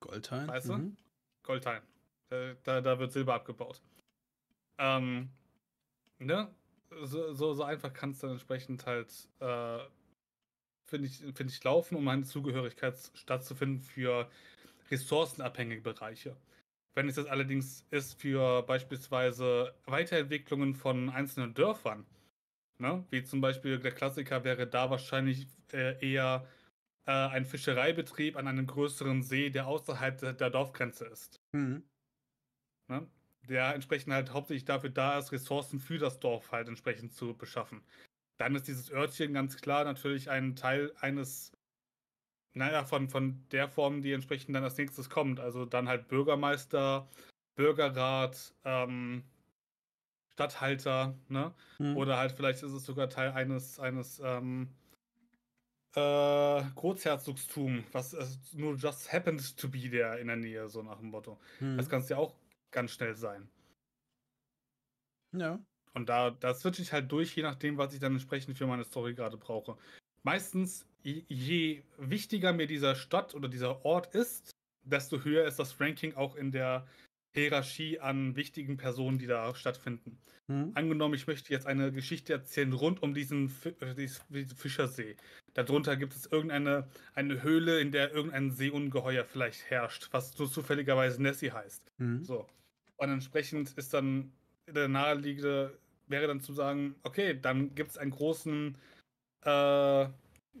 A: Goldhain?
B: Weißt du? Mhm. Goldhain. Da, da, da, wird Silber abgebaut. Ähm, ne? So, so, so einfach kann es dann entsprechend halt, äh, finde ich, find ich, laufen, um eine Zugehörigkeit stattzufinden für ressourcenabhängige Bereiche. Wenn es das allerdings ist für beispielsweise Weiterentwicklungen von einzelnen Dörfern, ne? wie zum Beispiel der Klassiker wäre da wahrscheinlich äh, eher äh, ein Fischereibetrieb an einem größeren See, der außerhalb der, der Dorfgrenze ist. Mhm. Ne? Der entsprechend halt hauptsächlich dafür da ist, Ressourcen für das Dorf halt entsprechend zu beschaffen. Dann ist dieses Örtchen ganz klar natürlich ein Teil eines naja, von, von der Form, die entsprechend dann als nächstes kommt. Also dann halt Bürgermeister, Bürgerrat, ähm, Stadthalter, ne? Mhm. Oder halt vielleicht ist es sogar Teil eines, eines ähm, äh, Großherzogstum, was nur just happened to be there in der Nähe, so nach dem Motto. Mhm. Das kann es ja auch ganz schnell sein.
A: Ja.
B: Und da, da switche ich halt durch, je nachdem, was ich dann entsprechend für meine Story gerade brauche. Meistens je wichtiger mir dieser Stadt oder dieser Ort ist, desto höher ist das Ranking auch in der Hierarchie an wichtigen Personen, die da stattfinden. Mhm. Angenommen, ich möchte jetzt eine Geschichte erzählen rund um diesen, äh, Fischersee. Darunter gibt es irgendeine eine Höhle, in der irgendein Seeungeheuer vielleicht herrscht, was so zufälligerweise Nessie heißt. Mhm. So. Und entsprechend ist dann der naheliegende, wäre dann zu sagen, okay, dann gibt es einen großen äh,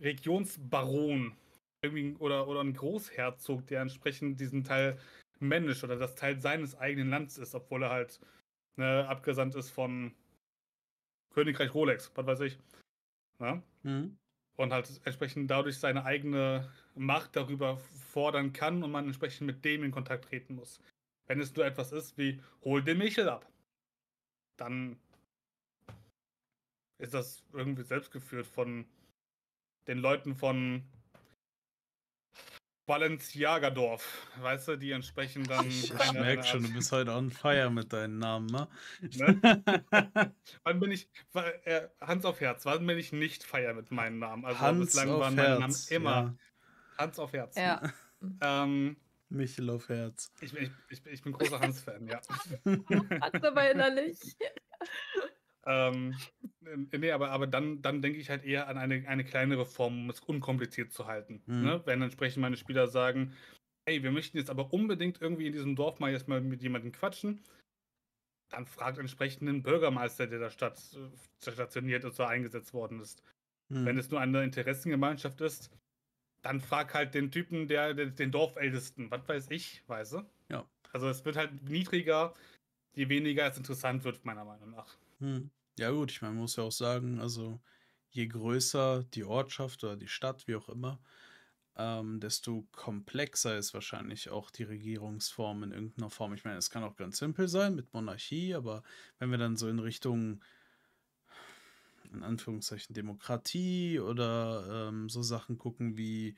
B: Regionsbaron irgendwie oder, oder ein Großherzog, der entsprechend diesen Teil managt oder das Teil seines eigenen Landes ist, obwohl er halt ne, abgesandt ist von Königreich Rolex, was weiß ich. Ja? Mhm. und halt entsprechend dadurch seine eigene Macht darüber fordern kann und man entsprechend mit dem in Kontakt treten muss. Wenn es nur etwas ist wie, hol den Michel ab, dann ist das irgendwie selbst geführt von den Leuten von Balenciagadorf, weißt du, die entsprechend dann.
A: Ich, ich merke schon, du bist heute on fire mit deinen Namen, ne?
B: ne? [LAUGHS] wann bin ich, äh, Hans auf Herz, wann bin ich nicht feier mit meinen Namen? Also
A: Hans bislang waren meine Namen
B: immer ja. Hans auf Herz.
C: Ja.
B: ähm,
A: Michel auf Herz.
B: Ich, ich, ich, ich bin großer Hans-Fan, ja. [LAUGHS]
C: Hans aber innerlich.
B: ähm, nee, aber, aber dann, dann denke ich halt eher an eine, eine kleinere Form, um es unkompliziert zu halten. Mhm. Ne? Wenn entsprechend meine Spieler sagen, hey, wir möchten jetzt aber unbedingt irgendwie in diesem Dorf mal erstmal mit jemandem quatschen, dann fragt entsprechend den Bürgermeister, der da Stadt, äh, stationiert ist oder eingesetzt worden ist. Mhm. Wenn es nur eine Interessengemeinschaft ist, dann frag halt den Typen, der, den Dorfältesten, was weiß ich, weißt du?
A: Ja.
B: Also es wird halt niedriger, je weniger es interessant wird, meiner Meinung nach.
A: Hm. Ja, gut, ich meine, man muss ja auch sagen, also je größer die Ortschaft oder die Stadt, wie auch immer, ähm, desto komplexer ist wahrscheinlich auch die Regierungsform in irgendeiner Form. Ich meine, es kann auch ganz simpel sein mit Monarchie, aber wenn wir dann so in Richtung, in Anführungszeichen, Demokratie oder ähm, so Sachen gucken wie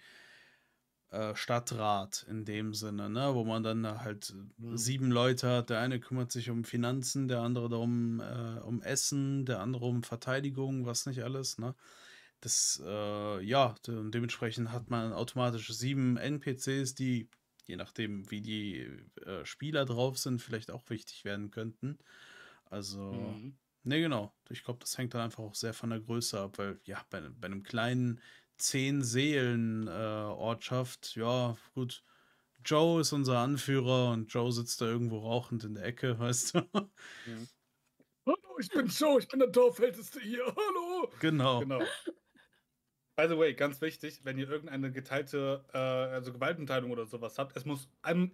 A: äh, Stadtrat in dem Sinne, ne? wo man dann halt mhm. sieben Leute hat. Der eine kümmert sich um Finanzen, der andere darum äh, um Essen, der andere um Verteidigung, was nicht alles. Ne? Das, äh, ja, de dementsprechend hat man automatisch sieben NPCs, die, je nachdem, wie die äh, Spieler drauf sind, vielleicht auch wichtig werden könnten. Also, mhm. Ne, genau. Ich glaube, das hängt dann einfach auch sehr von der Größe ab, weil, ja, bei, bei einem kleinen zehn Seelen äh, Ortschaft. Ja, gut. Joe ist unser Anführer und Joe sitzt da irgendwo rauchend in der Ecke, [LAUGHS] weißt du?
B: Mhm. Hallo, ich bin Joe, ich bin der Dorfälteste hier. Hallo.
A: Genau. genau.
B: By the way, ganz wichtig, wenn ihr irgendeine geteilte, äh, also Gewaltenteilung oder sowas habt, es muss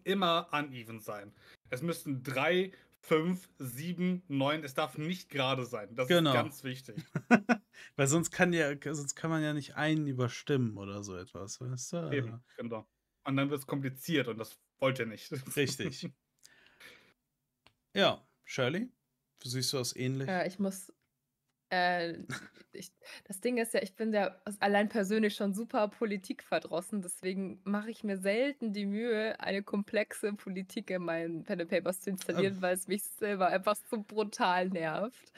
B: immer uneven sein. Es müssten drei, fünf, sieben, neun, es darf nicht gerade sein. Das genau. ist ganz wichtig. [LAUGHS]
A: Weil sonst kann ja, sonst kann man ja nicht einen überstimmen oder so etwas, weißt du?
B: Eben, genau. Und dann wird es kompliziert und das wollt ihr nicht. [LAUGHS]
A: Richtig. ja, Shirley, siehst du das ähnlich?
C: Ja, ich muss. Äh, ich, das Ding ist ja, ich bin ja allein persönlich schon super politikverdrossen, deswegen mache ich mir selten die Mühe, eine komplexe Politik in meinen Pen and Papers zu installieren, äh, weil es mich selber einfach so brutal nervt.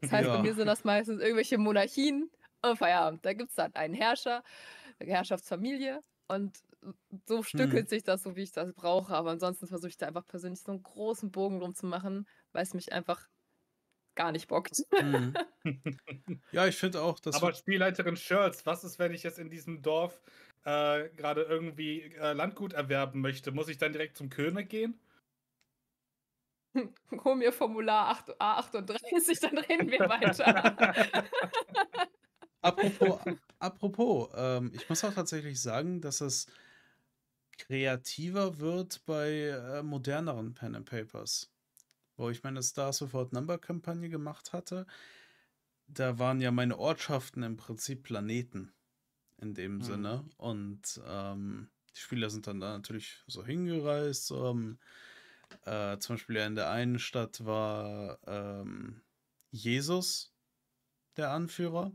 C: Das heißt, ja. bei mir sind das meistens irgendwelche Monarchien und Feierabend. Da gibt es dann einen Herrscher, eine Herrschaftsfamilie und so stückelt hm. sich das so, wie ich das brauche. Aber ansonsten versuche ich da einfach persönlich so einen großen Bogen drum zu machen, weil es mich einfach gar nicht bockt.
A: Mhm. [LAUGHS] ja, ich finde auch, dass.
B: Aber Spielleiterin Shirts, was ist, wenn ich jetzt in diesem Dorf äh, gerade irgendwie äh, Landgut erwerben möchte? Muss ich dann direkt zum König gehen? [LAUGHS]
C: Hol mir Formular A38, dann reden wir weiter. [LAUGHS]
A: apropos, apropos ähm, ich muss auch tatsächlich sagen, dass es kreativer wird bei äh, moderneren Pen and Papers. Wo ich meine Star Sofort Number Kampagne gemacht hatte, da waren ja meine Ortschaften im Prinzip Planeten in dem hm. Sinne. Und ähm, die Spieler sind dann da natürlich so hingereist, haben äh, zum Beispiel in der einen Stadt war ähm, Jesus der Anführer.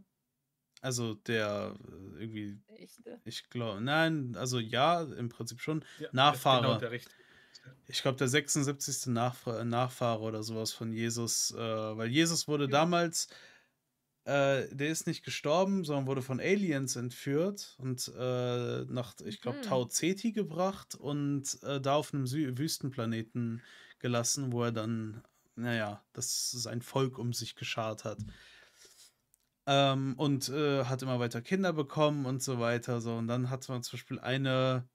A: Also der äh, irgendwie. Echte? Ich glaube, nein, also ja, im Prinzip schon. Ja, Nachfahrer. Genau ich glaube, der 76. Nachf Nachfahre oder sowas von Jesus, äh, weil Jesus wurde ja. damals äh, der ist nicht gestorben, sondern wurde von Aliens entführt und äh, nach, ich glaube, mhm. Tau Ceti gebracht und äh, da auf einem Sü Wüstenplaneten gelassen, wo er dann, naja, das sein Volk um sich geschart hat. Ähm, und äh, hat immer weiter Kinder bekommen und so weiter. So. Und dann hat man zum Beispiel eine,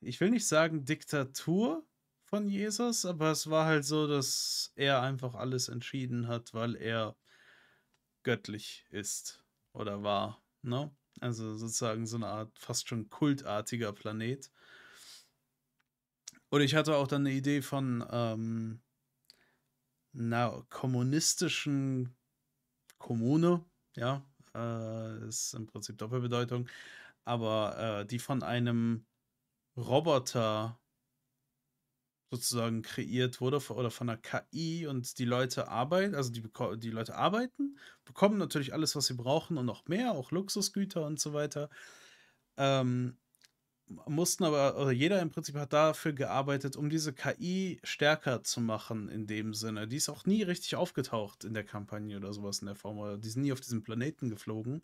A: ich will nicht sagen Diktatur von Jesus, aber es war halt so, dass er einfach alles entschieden hat, weil er göttlich ist oder war. Ne? Also sozusagen so eine Art fast schon kultartiger Planet. Oder ich hatte auch dann eine Idee von ähm, einer kommunistischen Kommune, ja, äh, ist im Prinzip Doppelbedeutung, aber äh, die von einem Roboter sozusagen kreiert wurde oder von einer KI und die Leute arbeiten, also die, die Leute arbeiten, bekommen natürlich alles, was sie brauchen und noch mehr, auch Luxusgüter und so weiter. Ähm, mussten aber, oder jeder im Prinzip hat dafür gearbeitet, um diese KI stärker zu machen in dem Sinne. Die ist auch nie richtig aufgetaucht in der Kampagne oder sowas in der Form, oder die sind nie auf diesem Planeten geflogen.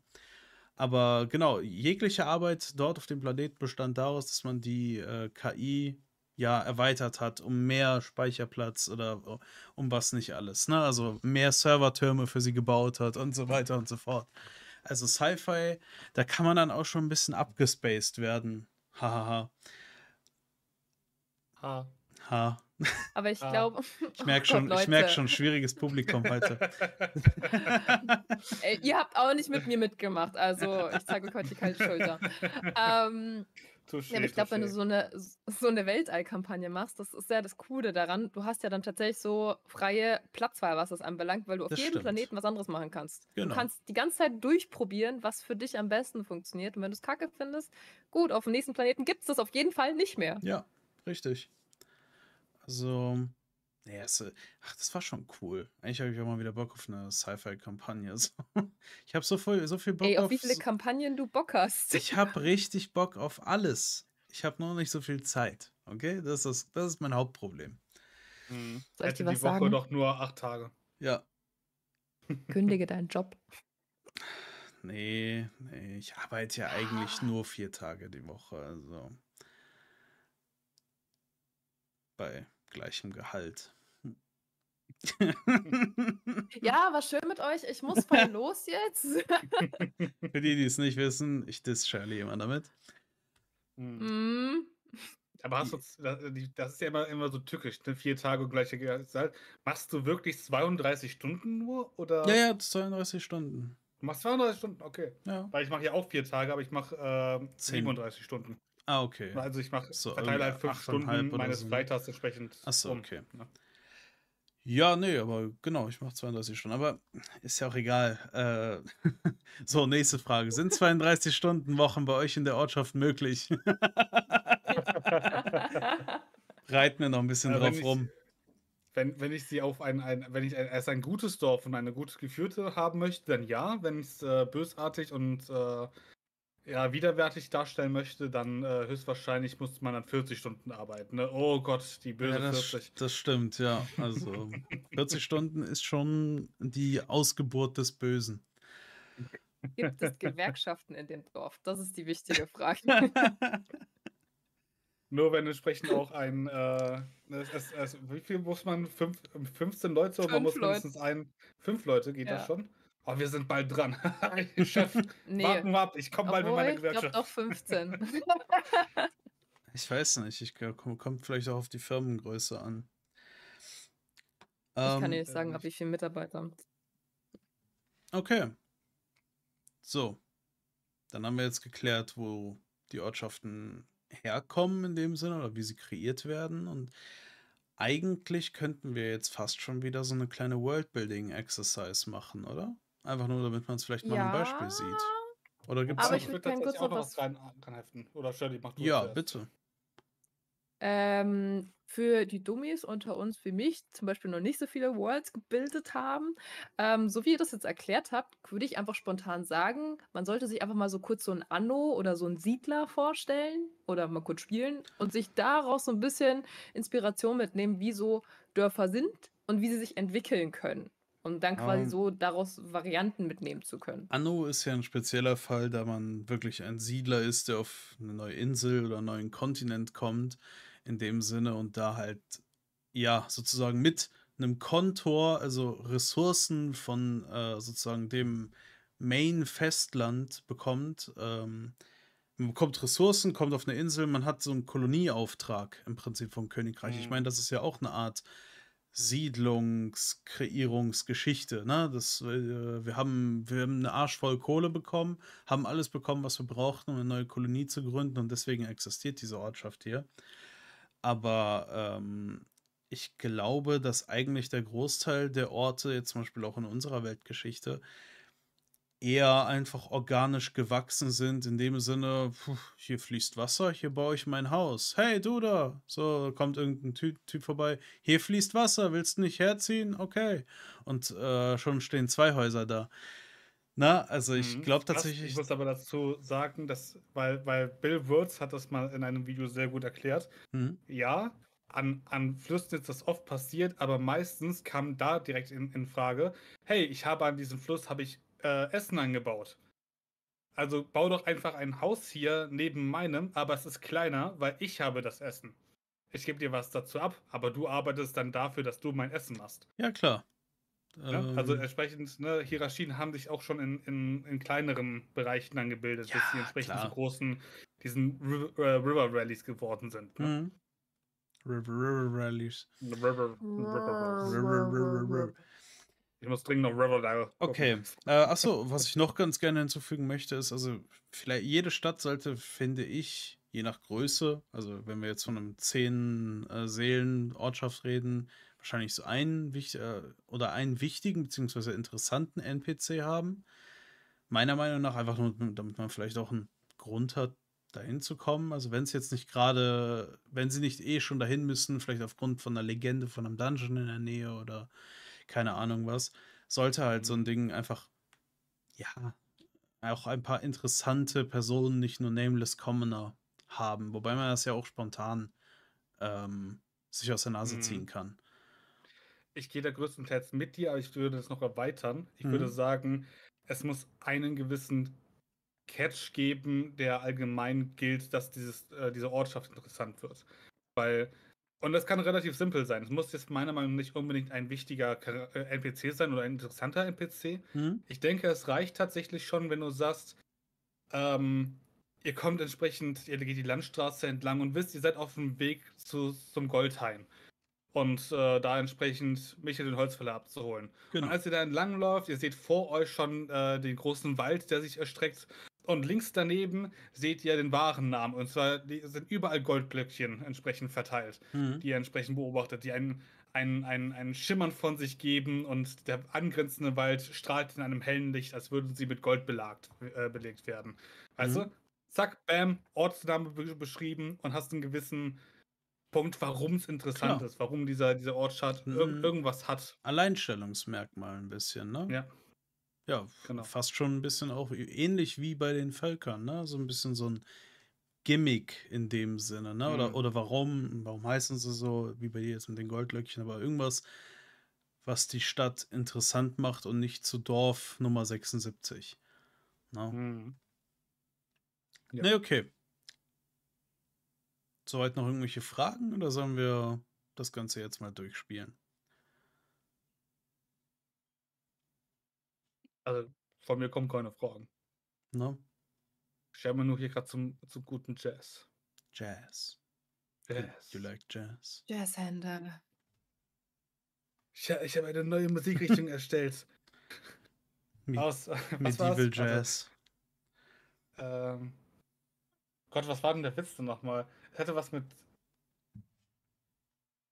A: Aber genau, jegliche Arbeit dort auf dem Planeten bestand daraus, dass man die äh, KI ja erweitert hat, um mehr Speicherplatz oder um was nicht alles. Ne? Also mehr Servertürme für sie gebaut hat und so weiter und so fort. Also Sci-Fi, da kann man dann auch schon ein bisschen abgespaced werden. Hahaha.
B: Ha.
A: Ha.
C: Aber ich glaube.
A: Ich [LAUGHS] merke schon,
C: oh Gott,
A: ich merk schon, schwieriges Publikum heute.
C: Ey, ihr habt auch nicht mit mir mitgemacht, also ich zeige euch heute die kalte Schulter. Ähm,
B: Touché,
C: ja, aber ich glaube, wenn du so eine, so eine Weltall-Kampagne machst, das ist ja das Coole daran, du hast ja dann tatsächlich so freie Platzwahl, was das anbelangt, weil du auf
A: Das
C: jedem
A: stimmt.
C: Planeten was anderes machen kannst.
A: Genau.
C: Du kannst die ganze Zeit durchprobieren, was für dich am besten funktioniert. Und wenn du es kacke findest, gut, auf dem nächsten Planeten gibt es das auf jeden Fall nicht mehr.
A: Ja, richtig. Also, ja, es, äh, ach, das war schon cool. Eigentlich habe ich auch mal wieder Bock auf eine Sci-Fi-Kampagne. [LAUGHS] So. Ich habe so viel, so viel Bock
C: Ey, auf
A: auf.
C: wie viele
A: so-
C: Kampagnen du Bock hast.
A: Ich habe richtig Bock auf alles. Ich habe nur nicht so viel Zeit. Okay, das ist, das ist mein Hauptproblem.
B: Hm.
C: Soll ich
B: Hätte
C: dir was
B: die Woche
C: sagen?
B: doch nur acht Tage.
A: Ja,
C: Kündige deinen Job.
A: nee, nee, ich arbeite ja eigentlich nur vier Tage die Woche. Also bei gleichem Gehalt. [LAUGHS]
C: Ja, war schön mit euch. Ich muss voll [LAUGHS] los jetzt.
A: Für die, die es nicht wissen, ich diss Shirley immer damit.
B: Hm.
C: mm.
B: Aber hast du, das die- das ist ja immer, immer so tückisch, ne? vier Tage gleiche Gehalt. Machst du wirklich 32 Stunden nur? Oder
A: Ja, ja, 32 Stunden.
B: Du machst 32 Stunden, okay.
A: Ja.
B: Weil ich mache ja auch vier Tage, aber ich mache äh,
A: Zehn.
B: 37 Stunden.
A: Ah, okay.
B: Also ich mache
A: So,
B: verteile halt fünf Stunden meines
A: so, ne?
B: Freitags entsprechend.
A: Ach so,
B: um,
A: okay.
B: ne?
A: Ja, nee, aber genau, ich mache 32 Stunden. Aber ist ja auch egal. Äh, [LAUGHS] so, nächste Frage. Sind 32 Stunden Wochen bei euch in der Ortschaft möglich? [LAUGHS] Reit mir noch ein bisschen
B: Ja, wenn
A: drauf
B: ich-
A: rum.
B: Wenn, wenn ich sie auf ein, ein wenn ich ein, erst ein gutes Dorf und eine gut geführte haben möchte, dann ja. Wenn ich es äh, bösartig und äh, ja, widerwärtig darstellen möchte, dann äh, höchstwahrscheinlich muss man dann 40 Stunden arbeiten. Ne? Oh Gott, die böse
A: Ja, das,
B: 40.
A: das stimmt, ja. Also [LAUGHS] 40 Stunden ist schon die Ausgeburt des Bösen.
C: Gibt es [LAUGHS] Gewerkschaften in dem Dorf? Das ist die wichtige Frage. [LAUGHS]
B: Nur wenn entsprechend auch ein, äh, es, es, es, wie viel muss man? Fünf, 15 Leute? und man muss mindestens ein, fünf Leute, geht
C: Ja.
B: das schon? Oh, wir sind bald dran. [LAUGHS] Chef, [LAUGHS]
C: Nee,
B: warten wir ab, ich komme bald mit meiner
C: ich glaube
B: Gewerkschaft.
C: doch 15. [LAUGHS]
A: Ich weiß nicht, ich glaub, kommt kommt vielleicht auch auf die Firmengröße an.
C: Ich kann
A: Ähm,
C: dir nicht sagen,
B: äh,
C: ab wie viele Mitarbeiter.
A: Okay. So. Dann haben wir jetzt geklärt, wo die Ortschaften herkommen in dem Sinne oder wie sie kreiert werden. Und eigentlich könnten wir jetzt fast schon wieder so eine kleine Worldbuilding-Exercise machen, oder? Einfach nur, damit man es vielleicht mal ein Beispiel sieht. Oder gibt es
C: Aber
A: noch?
C: ich würd gerne kurz
B: tatsächlich auch
C: noch was-
B: rein, reinheften. Oder Shirley, mach du
A: Ja, bitte.
C: Ähm, für die Dummies unter uns wie mich, zum Beispiel noch nicht so viele Worlds gebildet haben, ähm, so wie ihr das jetzt erklärt habt, würde ich einfach spontan sagen, man sollte sich einfach mal so kurz so ein Anno oder so ein Siedler vorstellen oder mal kurz spielen und sich daraus so ein bisschen Inspiration mitnehmen, wie so Dörfer sind und wie sie sich entwickeln können. Und dann quasi
A: Ähm.
C: so daraus Varianten mitnehmen zu können.
A: Anno ist ja ein spezieller Fall, da man wirklich ein Siedler ist, der auf eine neue Insel oder einen neuen Kontinent kommt, in dem Sinne und da halt, ja, sozusagen mit einem Kontor, also Ressourcen von äh, sozusagen dem Main-Festland bekommt. Ähm, man bekommt Ressourcen, kommt auf eine Insel, man hat so einen Kolonieauftrag im Prinzip vom Königreich. Ich
B: Mhm.
A: meine, das ist ja auch eine Art Siedlungskreierungsgeschichte. Ne? Das, äh, wir, haben, wir haben eine Arsch voll Kohle bekommen, haben alles bekommen, was wir brauchten, um eine neue Kolonie zu gründen und deswegen existiert diese Ortschaft hier. Aber ähm, ich glaube, dass eigentlich der Großteil der Orte, jetzt zum Beispiel auch in unserer Weltgeschichte, eher einfach organisch gewachsen sind, in dem Sinne, puh, hier fließt Wasser, hier baue ich mein Haus. Hey, du da! So, kommt irgendein Typ, typ vorbei. Hier fließt Wasser, willst du nicht herziehen? Okay. Und äh, schon stehen zwei Häuser da. Na, also ich
B: Mhm.
A: glaube tatsächlich.
B: Ich muss aber dazu sagen, dass, weil, weil Bill Wurz hat das mal in einem Video sehr gut erklärt.
A: Hm,
B: Ja, an, an Flüssen ist das oft passiert, aber meistens kam da direkt in, in Frage, hey, ich habe an diesem Fluss habe ich äh, Essen angebaut. Also bau doch einfach ein Haus hier neben meinem, aber es ist kleiner, weil ich habe das Essen. Ich gebe dir was dazu ab, aber du arbeitest dann dafür, dass du mein Essen machst.
A: ja, klar.
B: Ne? also
A: Ähm,
B: entsprechend, ne, Hierarchien haben sich auch schon in, in, in kleineren Bereichen dann gebildet, bis
A: Ja,
B: sie entsprechend
A: klar.
B: zu großen, diesen River, äh, River Rallies geworden sind. Ne?
A: hm. River, River Rallies.
B: River, River,
A: River, River, River.
B: Ich muss dringend noch Riverdale. gucken.
A: Okay. Äh, achso, was ich noch ganz gerne hinzufügen möchte, ist, also, vielleicht jede Stadt sollte, finde ich, je nach Größe, also wenn wir jetzt von einem zehn äh, Seelen Ortschaft reden, wahrscheinlich so einen äh, oder einen wichtigen beziehungsweise interessanten NPC haben. Meiner Meinung nach einfach nur, damit man vielleicht auch einen Grund hat, dahin zu kommen. Also wenn es jetzt nicht gerade, wenn sie nicht eh schon dahin müssen, vielleicht aufgrund von einer Legende von einem Dungeon in der Nähe oder keine Ahnung was, sollte halt so ein
B: Mhm.
A: Ding einfach, ja, auch ein paar interessante Personen, nicht nur Nameless Commoner haben, wobei man das ja auch spontan ähm, sich aus der Nase
B: Mhm.
A: ziehen kann.
B: Ich gehe da größtenteils mit dir, aber ich würde das noch erweitern. Ich
A: Mhm.
B: würde sagen, es muss einen gewissen Catch geben, der allgemein gilt, dass dieses, äh, diese Ortschaft interessant wird. Weil, und das kann relativ simpel sein. Es muss jetzt meiner Meinung nach nicht unbedingt ein wichtiger äh, NPC sein oder ein interessanter NPC.
A: Hm?
B: Ich denke, es reicht tatsächlich schon, wenn du sagst, ähm, ihr kommt entsprechend, ihr geht die Landstraße entlang und wisst, ihr seid auf dem Weg zu, zum Goldhain. Und äh, da entsprechend Michael den Holzfäller abzuholen.
A: Genau.
B: Und als ihr da entlang läuft, ihr seht vor euch schon äh, den großen Wald, der sich erstreckt. Und links daneben seht ihr den wahren Namen. Und zwar die, sind überall Goldblöckchen entsprechend verteilt
A: Hm.
B: die ihr entsprechend beobachtet, die einen, einen, einen, einen Schimmern von sich geben und der angrenzende Wald strahlt in einem hellen Licht, als würden sie mit Gold belagt, äh, belegt werden. Weißt
A: Mhm.
B: du? Zack, bam, Ortsname be beschrieben und hast einen gewissen Punkt, warum es interessant
A: Klar.
B: ist, warum dieser, dieser Ortschaft ir
A: Mhm.
B: irgendwas hat.
A: Alleinstellungsmerkmal ein bisschen, ne?
B: Ja,
A: Ja,
B: Genau.
A: fast schon ein bisschen auch ähnlich wie bei den Völkern, ne? So ein bisschen so ein Gimmick in dem Sinne, ne? Oder,
B: Mhm.
A: oder warum, warum heißen sie so, wie bei dir jetzt mit den Goldlöckchen, aber irgendwas, was die Stadt interessant macht und nicht zu Dorf Nummer 76. Ne?
B: Mhm. Ja.
A: Ne, okay. Soweit noch irgendwelche Fragen oder sollen wir das Ganze jetzt mal durchspielen?
B: Also von mir kommen keine Fragen.
A: Ne?
B: Ich habe mir nur hier gerade zum, zum guten Jazz.
A: Jazz.
B: Jazz.
A: You like Jazz?
C: Jazzhändler.
B: Ich, ich habe eine neue Musikrichtung [LAUGHS] erstellt.
A: Me
B: Aus, [LAUGHS]
A: Medieval
B: war's?
A: Jazz.
B: Also, ähm, Gott, was war denn der Witz denn nochmal? Es hatte was mit.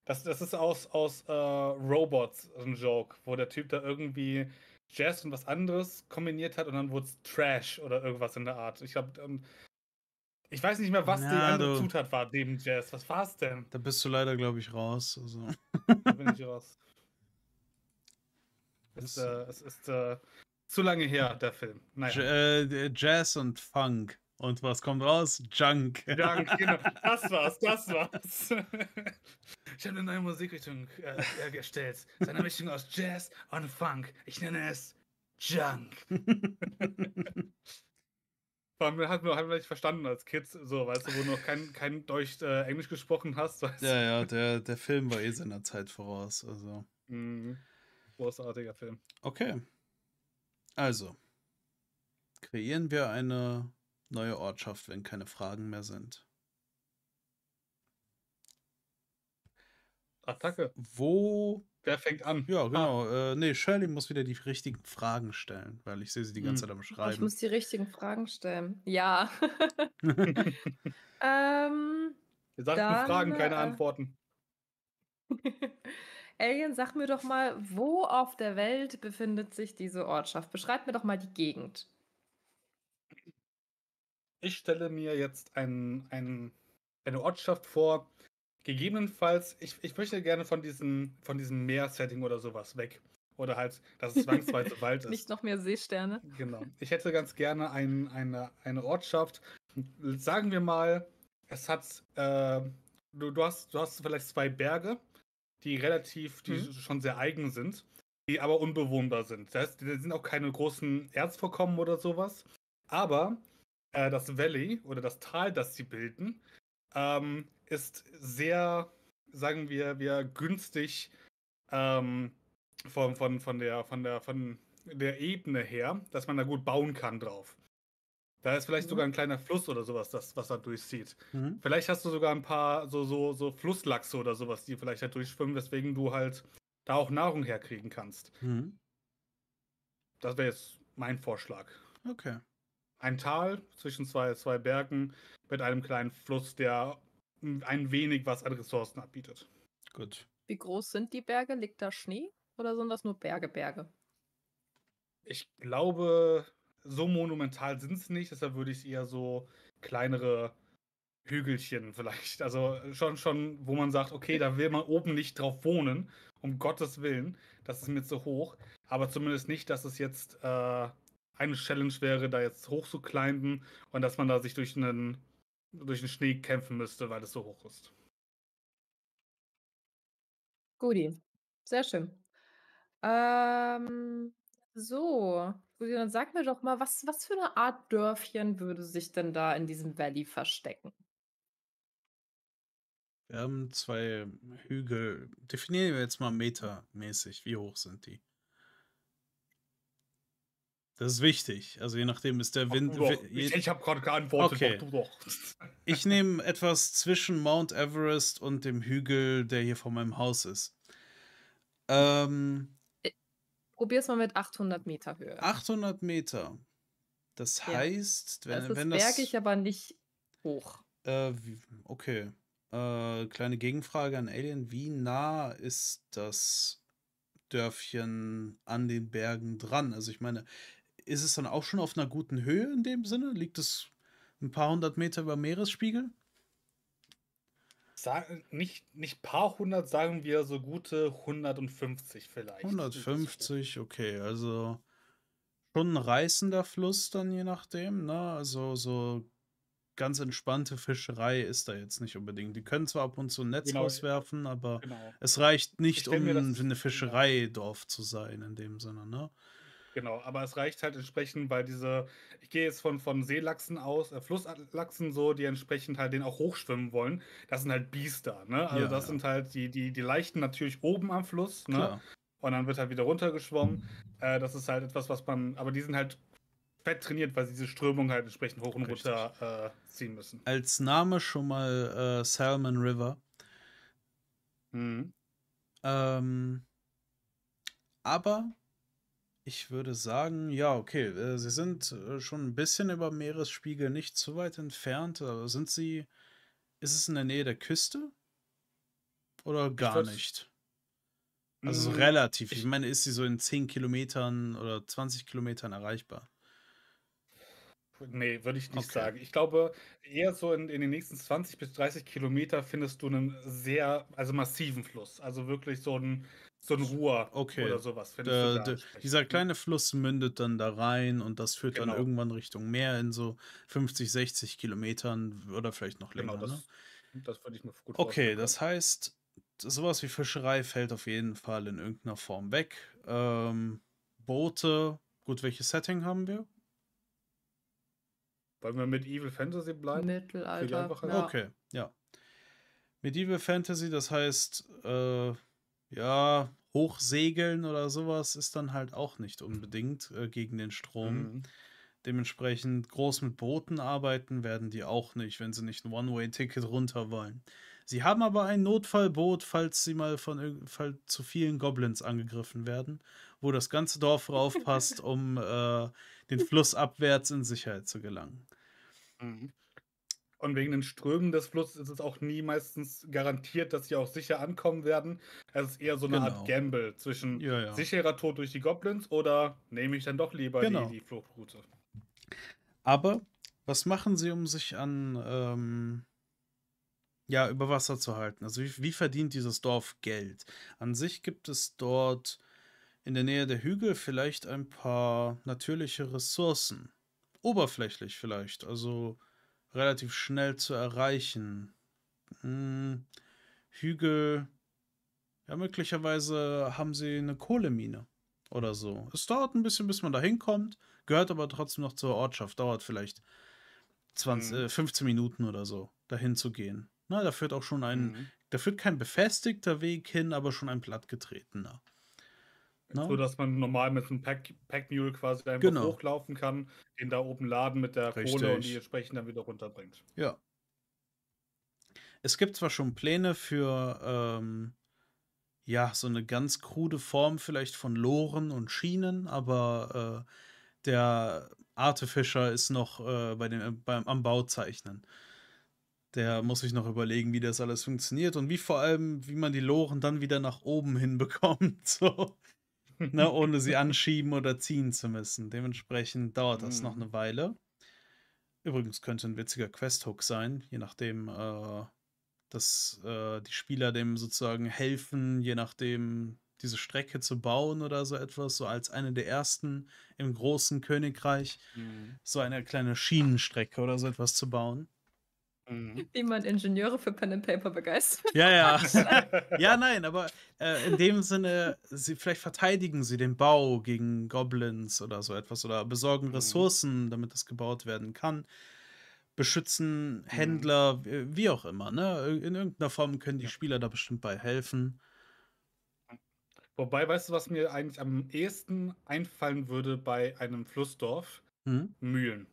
B: Das, das ist aus, aus äh, Robots ein Joke, wo der Typ da irgendwie Jazz und was anderes kombiniert hat und dann wurde es Trash oder irgendwas in der Art. Ich glaube, ähm, ich weiß nicht mehr, was die
A: Ja,
B: andere
A: du-
B: Zutat war neben Jazz. Was war es denn?
A: Da bist du leider, glaube ich, raus. Also.
B: Da bin ich raus. [LAUGHS] Es,
A: Das-
B: äh, es ist äh, zu lange her, der Film. Naja.
A: J äh, Jazz und Funk. Und was kommt raus? Junk.
B: Junk, [LAUGHS] genau. Das war's, das war's. [LAUGHS] Ich habe eine neue Musikrichtung äh, äh, erstellt. Es ist eine Mischung aus Jazz und Funk. Ich nenne es Junk. [LAUGHS] Vor allem hat man, man nicht verstanden als Kind, so, weißt du, wo du noch kein, kein Deutsch, äh, Englisch gesprochen hast. Weißt du?
A: ja, ja, der, der Film war eh seiner Zeit voraus. Also.
B: Mhm. Großartiger Film.
A: Okay. Also. Kreieren wir eine neue Ortschaft, wenn keine Fragen mehr sind.
B: Attacke.
A: Wo.
B: Wer fängt an?
A: Ja, genau. Äh, nee, Shirley muss wieder die richtigen Fragen stellen, weil ich sehe sie die ganze
B: Hm.
A: Zeit am
C: Oh, ich
A: Schreiben.
C: muss die richtigen Fragen stellen. Ja. [LAUGHS] ähm,
B: Wir sagten
C: Dann,
B: Fragen, keine
C: äh,
B: Antworten. [LAUGHS]
C: Alien, sag mir doch mal, wo auf der Welt befindet sich diese Ortschaft? Beschreib mir doch mal die Gegend.
B: Ich stelle mir jetzt ein, ein, eine Ortschaft vor, gegebenenfalls, ich, ich möchte gerne von diesem, von diesem Meer-Setting oder sowas weg. Oder halt, dass es zwangsweise [LAUGHS] Wald ist.
C: Nicht noch mehr Seesterne.
B: Genau. Ich hätte ganz gerne ein, eine, eine Ortschaft. Sagen wir mal, es hat, äh, du, du, hast, du hast vielleicht zwei Berge, die relativ, die
C: Mhm.
B: schon sehr eigen sind, die aber unbewohnbar sind. Das heißt, da sind auch keine großen Erzvorkommen oder sowas. Aber äh, das Valley oder das Tal, das sie bilden, ähm, ist sehr, sagen wir, wir günstig ähm, von, von, von, der, von, der, von der Ebene her, dass man da gut bauen kann drauf. Da ist vielleicht
C: Mhm.
B: sogar ein kleiner Fluss oder sowas, das, was da durchzieht.
A: Mhm.
B: Vielleicht hast du sogar ein paar so, so, so Flusslachse oder sowas, die vielleicht da durchschwimmen, weswegen du halt da auch Nahrung herkriegen kannst.
A: Mhm.
B: Das wäre jetzt mein Vorschlag.
A: Okay.
B: Ein Tal zwischen zwei, zwei Bergen mit einem kleinen Fluss, der ein wenig was an Ressourcen abbietet.
A: Gut.
C: Wie groß sind die Berge? Liegt da Schnee? Oder sind das nur Berge, Berge?
B: Ich glaube, so monumental sind es nicht, deshalb würde ich eher so kleinere Hügelchen vielleicht. Also schon, schon, wo man sagt, okay, da will man oben nicht drauf wohnen, um Gottes Willen. Das ist mir zu hoch. Aber zumindest nicht, dass es jetzt äh, eine Challenge wäre, da jetzt hoch zu climben und dass man da sich durch einen, durch den Schnee kämpfen müsste, weil es so hoch ist.
C: Guti. Sehr schön. Ähm, so. Guti, dann sag mir doch mal, was, was für eine Art Dörfchen würde sich denn da in diesem Valley verstecken?
A: Wir haben zwei Hügel. Definieren wir jetzt mal metermäßig. Wie hoch sind die? Das ist wichtig. Also je nachdem ist der Wind.
B: Ich, ich habe gerade geantwortet,
A: Okay.
B: mach du doch.
A: Ich nehme etwas zwischen Mount Everest und dem Hügel, der hier vor meinem Haus ist. Ähm,
C: Probier's mal mit 800 Meter Höhe.
A: 800 Meter. Das
C: Ja.
A: heißt, wenn,
C: das ist
A: wenn das.
C: bergig, aber nicht hoch.
A: Äh, okay. Äh, kleine Gegenfrage an Alien. Wie nah ist das Dörfchen an den Bergen dran? Also ich meine, ist es dann auch schon auf einer guten Höhe in dem Sinne? Liegt es ein paar hundert Meter über Meeresspiegel?
B: Sagen, nicht, nicht paar hundert, sagen wir so gute 150 vielleicht.
A: 150, okay, also schon ein reißender Fluss dann je nachdem, ne? Also so ganz entspannte Fischerei ist da jetzt nicht unbedingt. Die können zwar ab und zu ein Netz
B: Genau.
A: rauswerfen, aber
B: Genau,
A: es reicht nicht, um
B: das-
A: eine Fischereidorf zu sein in dem Sinne, ne?
B: Genau. Aber es reicht halt entsprechend, weil diese, ich gehe jetzt von, von Seelachsen aus, äh, Flusslachsen so, die entsprechend halt den auch hochschwimmen wollen. Das sind halt Biester, ne? Also
A: Ja,
B: das
A: ja.
B: sind halt die, die, die leichten natürlich oben am Fluss, ne?
A: Klar.
B: Und dann wird halt wieder runtergeschwommen. Äh, das ist halt etwas, was man, aber die sind halt fett trainiert, weil sie diese Strömung halt entsprechend hoch und
A: Richtig.
B: runter äh, ziehen müssen.
A: Als Name schon mal äh, Salmon River.
B: Mhm.
A: Ähm, aber ich würde sagen, ja, okay, äh, sie sind äh, schon ein bisschen über Meeresspiegel, nicht zu weit entfernt. Aber sind sie, ist es in der Nähe der Küste? Oder gar nicht? Also so
B: Mm,
A: relativ. Ich
B: ich-
A: meine, ist sie so in 10 Kilometern oder 20 Kilometern erreichbar?
B: Nee, würde ich nicht
A: Okay.
B: sagen. Ich glaube, eher so in, in den nächsten 20 bis 30 Kilometer findest du einen sehr, also massiven Fluss. Also wirklich so ein, so ein Ruhr
A: Okay.
B: oder sowas. Da entsprechend.
A: dieser kleine Fluss mündet dann da rein und das führt dann
B: Genau.
A: irgendwann Richtung Meer in so 50, 60 Kilometern oder vielleicht noch länger.
B: Genau,
A: ne?
B: das, das würde ich mir gut
A: Okay, das heißt, sowas wie Fischerei fällt auf jeden Fall in irgendeiner Form weg. Ähm, Boote, gut, welches Setting haben wir?
B: Wollen wir mit Evil Fantasy bleiben?
C: Mittelalter. Ja.
A: Okay, ja. Medieval Fantasy, das heißt, äh, ja, hochsegeln oder sowas ist dann halt auch nicht unbedingt äh, gegen den Strom.
B: Mhm.
A: Dementsprechend groß mit Booten arbeiten werden die auch nicht, wenn sie nicht ein One-Way-Ticket runter wollen. Sie haben aber ein Notfallboot, falls sie mal von irg- fall zu vielen Goblins angegriffen werden, wo das ganze Dorf raufpasst, [LAUGHS] um äh, den Fluss abwärts in Sicherheit zu gelangen.
B: Mhm. Und wegen den Strömen des Flusses ist es auch nie meistens garantiert, dass sie auch sicher ankommen werden. Es ist eher so eine
A: Genau.
B: Art Gamble zwischen
A: Ja, ja.
B: sicherer Tod durch die Goblins oder nehme ich dann doch lieber
A: Genau.
B: die, die Fluchtroute.
A: Aber was machen sie, um sich an, ähm, ja, über Wasser zu halten? Also wie, wie verdient dieses Dorf Geld? An sich gibt es dort in der Nähe der Hügel vielleicht ein paar natürliche Ressourcen. Oberflächlich vielleicht, also relativ schnell zu erreichen. Hm, Hügel, ja, möglicherweise haben sie eine Kohlemine oder so. Es dauert ein bisschen, bis man da hinkommt, gehört aber trotzdem noch zur Ortschaft. Dauert vielleicht 20,
B: Mhm.
A: äh, 15 Minuten oder so, dahin zu gehen. Na, da führt auch schon ein,
B: Mhm.
A: da führt kein befestigter Weg hin, aber schon ein plattgetretener. Ne?
B: So dass man normal mit einem Pack, Packmule quasi einfach
A: Genau.
B: hochlaufen kann, den da oben laden mit der Kohle und
A: Richtig.
B: die entsprechend dann wieder runterbringt.
A: Ja. Es gibt zwar schon Pläne für, ähm, ja, so eine ganz krude Form vielleicht von Loren und Schienen, aber äh, der Artefischer ist noch äh, bei dem, beim, am Bauzeichnen. Der muss sich noch überlegen, wie das alles funktioniert und wie vor allem, wie man die Loren dann wieder nach oben [LAUGHS] hinbekommt, so, ne, [LAUGHS] ohne sie anschieben oder ziehen zu müssen. Dementsprechend dauert das noch
B: Mhm.
A: eine Weile. Übrigens könnte ein witziger Quest-Hook sein, je nachdem, äh, dass äh, die Spieler dem sozusagen helfen, je nachdem diese Strecke zu bauen oder so etwas, so als eine der ersten im großen Königreich,
B: Mhm.
A: so eine kleine Schienenstrecke oder so etwas zu bauen.
B: Mhm.
C: Wie man Ingenieure für Pen and Paper begeistert.
A: Ja, ja. [LAUGHS] [LAUGHS] Ja, nein, aber äh, in dem Sinne, sie, vielleicht verteidigen sie den Bau gegen Goblins oder so etwas oder besorgen
B: Mhm.
A: Ressourcen, damit es gebaut werden kann. Beschützen Händler, wie wie auch immer, ne? In irgendeiner Form können die
B: Ja.
A: Spieler da bestimmt bei helfen.
B: Wobei, weißt du, was mir eigentlich am ehesten einfallen würde bei einem Flussdorf?
A: Hm?
B: Mühlen.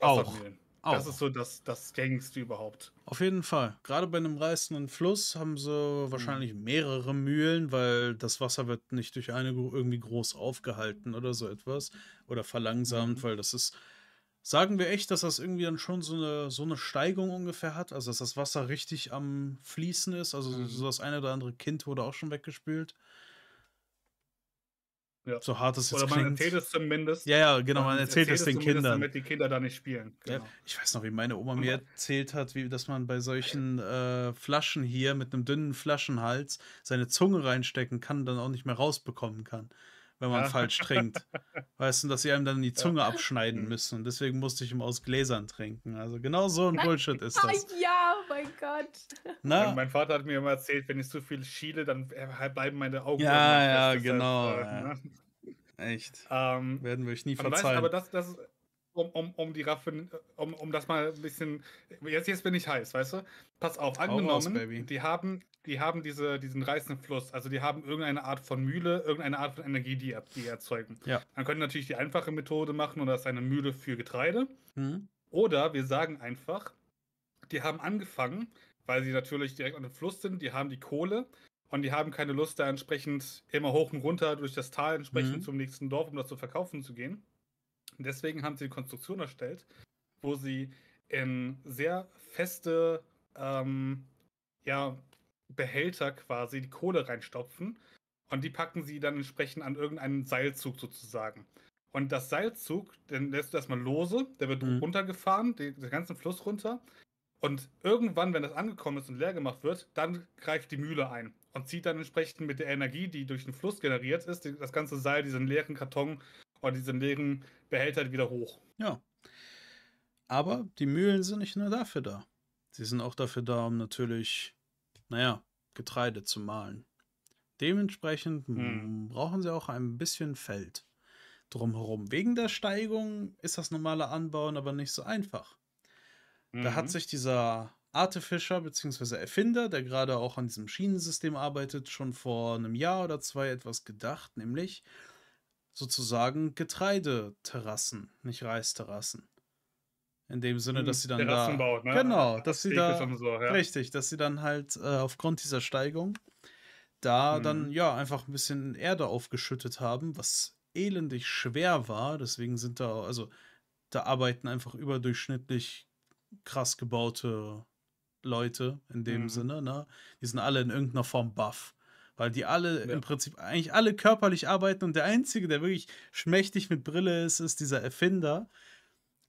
A: Auch.
B: Wassermühlen.
A: Auch.
B: Das ist so das, das gängigste überhaupt.
A: Auf jeden Fall. Gerade bei einem reißenden Fluss haben sie wahrscheinlich mehrere Mühlen, weil das Wasser wird nicht durch eine irgendwie groß aufgehalten oder so etwas. Oder verlangsamt,
B: Mhm.
A: weil das ist. Sagen wir echt, dass das irgendwie dann schon so eine, so eine Steigung ungefähr hat? Also, dass das Wasser richtig am Fließen ist? Also,
B: Mhm.
A: so das eine oder andere Kind wurde auch schon weggespült.
B: Ja.
A: So hart es jetzt
B: Oder man
A: klingt.
B: erzählt es zumindest.
A: ja, ja, genau, man erzählt es den Kindern.
B: Damit die Kinder da nicht spielen.
A: Ja,
B: Genau.
A: ich weiß noch, wie meine Oma mir erzählt hat, wie, dass man bei solchen äh, Flaschen hier mit einem dünnen Flaschenhals seine Zunge reinstecken kann und dann auch nicht mehr rausbekommen kann, wenn man
B: Ja.
A: falsch trinkt. [LAUGHS] Weißt du, dass sie einem dann die Zunge abschneiden
B: Mhm.
A: müssen und deswegen musste ich immer aus Gläsern trinken. Also genau so ein Bullshit ist das. [LAUGHS]
C: ja, oh mein Gott. [LAUGHS]
A: Na,
B: Mein Vater hat mir immer erzählt, wenn ich zu viel schiele, dann äh, bleiben meine Augen.
A: Ja, ja, genau,
B: äh,
A: ja.
B: ne?
A: echt.
B: ähm,
A: Werden wir euch nie
B: Aber, weißt,
A: verzeihen.
B: aber das, das ist, um, um, um die Raffin, um, um das mal ein bisschen, jetzt, jetzt bin ich heiß, weißt du? Pass auf, angenommen,
A: Baby.
B: die haben, die haben diese, diesen reißenden Fluss, also die haben irgendeine Art von Mühle, irgendeine Art von Energie, die, die erzeugen.
A: Ja.
B: Man könnte natürlich die einfache Methode machen und das ist eine Mühle für Getreide.
A: Hm?
B: Oder wir sagen einfach, die haben angefangen, weil sie natürlich direkt an dem Fluss sind, die haben die Kohle und die haben keine Lust, da entsprechend immer hoch und runter durch das Tal entsprechend
A: Mhm.
B: zum nächsten Dorf, um das zu verkaufen zu gehen. Und deswegen haben sie eine Konstruktion erstellt, wo sie in sehr feste ähm, ja, Behälter quasi die Kohle reinstopfen und die packen sie dann entsprechend an irgendeinen Seilzug sozusagen. Und das Seilzug, den lässt du erstmal lose, der wird
A: Mhm.
B: runtergefahren, den, den ganzen Fluss runter. Und irgendwann, wenn das angekommen ist und leer gemacht wird, dann greift die Mühle ein und zieht dann entsprechend mit der Energie, die durch den Fluss generiert ist, das ganze Seil, diesen leeren Karton oder diesen leeren Behälter wieder hoch.
A: Ja. Aber die Mühlen sind nicht nur dafür da. Sie sind auch dafür da, um natürlich, naja, Getreide zu mahlen. Dementsprechend
B: Hm.
A: brauchen sie auch ein bisschen Feld drumherum. Wegen der Steigung ist das normale Anbauen aber nicht so einfach. Da hat
B: Mhm.
A: sich dieser Artefischer bzw. Erfinder, der gerade auch an diesem Schienensystem arbeitet, schon vor einem Jahr oder zwei etwas gedacht, nämlich sozusagen Getreideterrassen, nicht Reisterrassen. In dem Sinne,
B: Hm,
A: dass sie dann
B: Terrassen
A: da.
B: baut, ne?
A: Genau, dass sie da.
B: so, ja.
A: Richtig, dass sie dann halt äh, aufgrund dieser Steigung da dann
B: Mhm.
A: ja einfach ein bisschen Erde aufgeschüttet haben, was elendig schwer war. Deswegen sind da, also da arbeiten einfach überdurchschnittlich krass gebaute Leute in dem
B: Mhm.
A: Sinne, ne? Die sind alle in irgendeiner Form buff. Weil die alle
B: Ja.
A: im Prinzip eigentlich alle körperlich arbeiten und der Einzige, der wirklich schmächtig mit Brille ist, ist dieser Erfinder.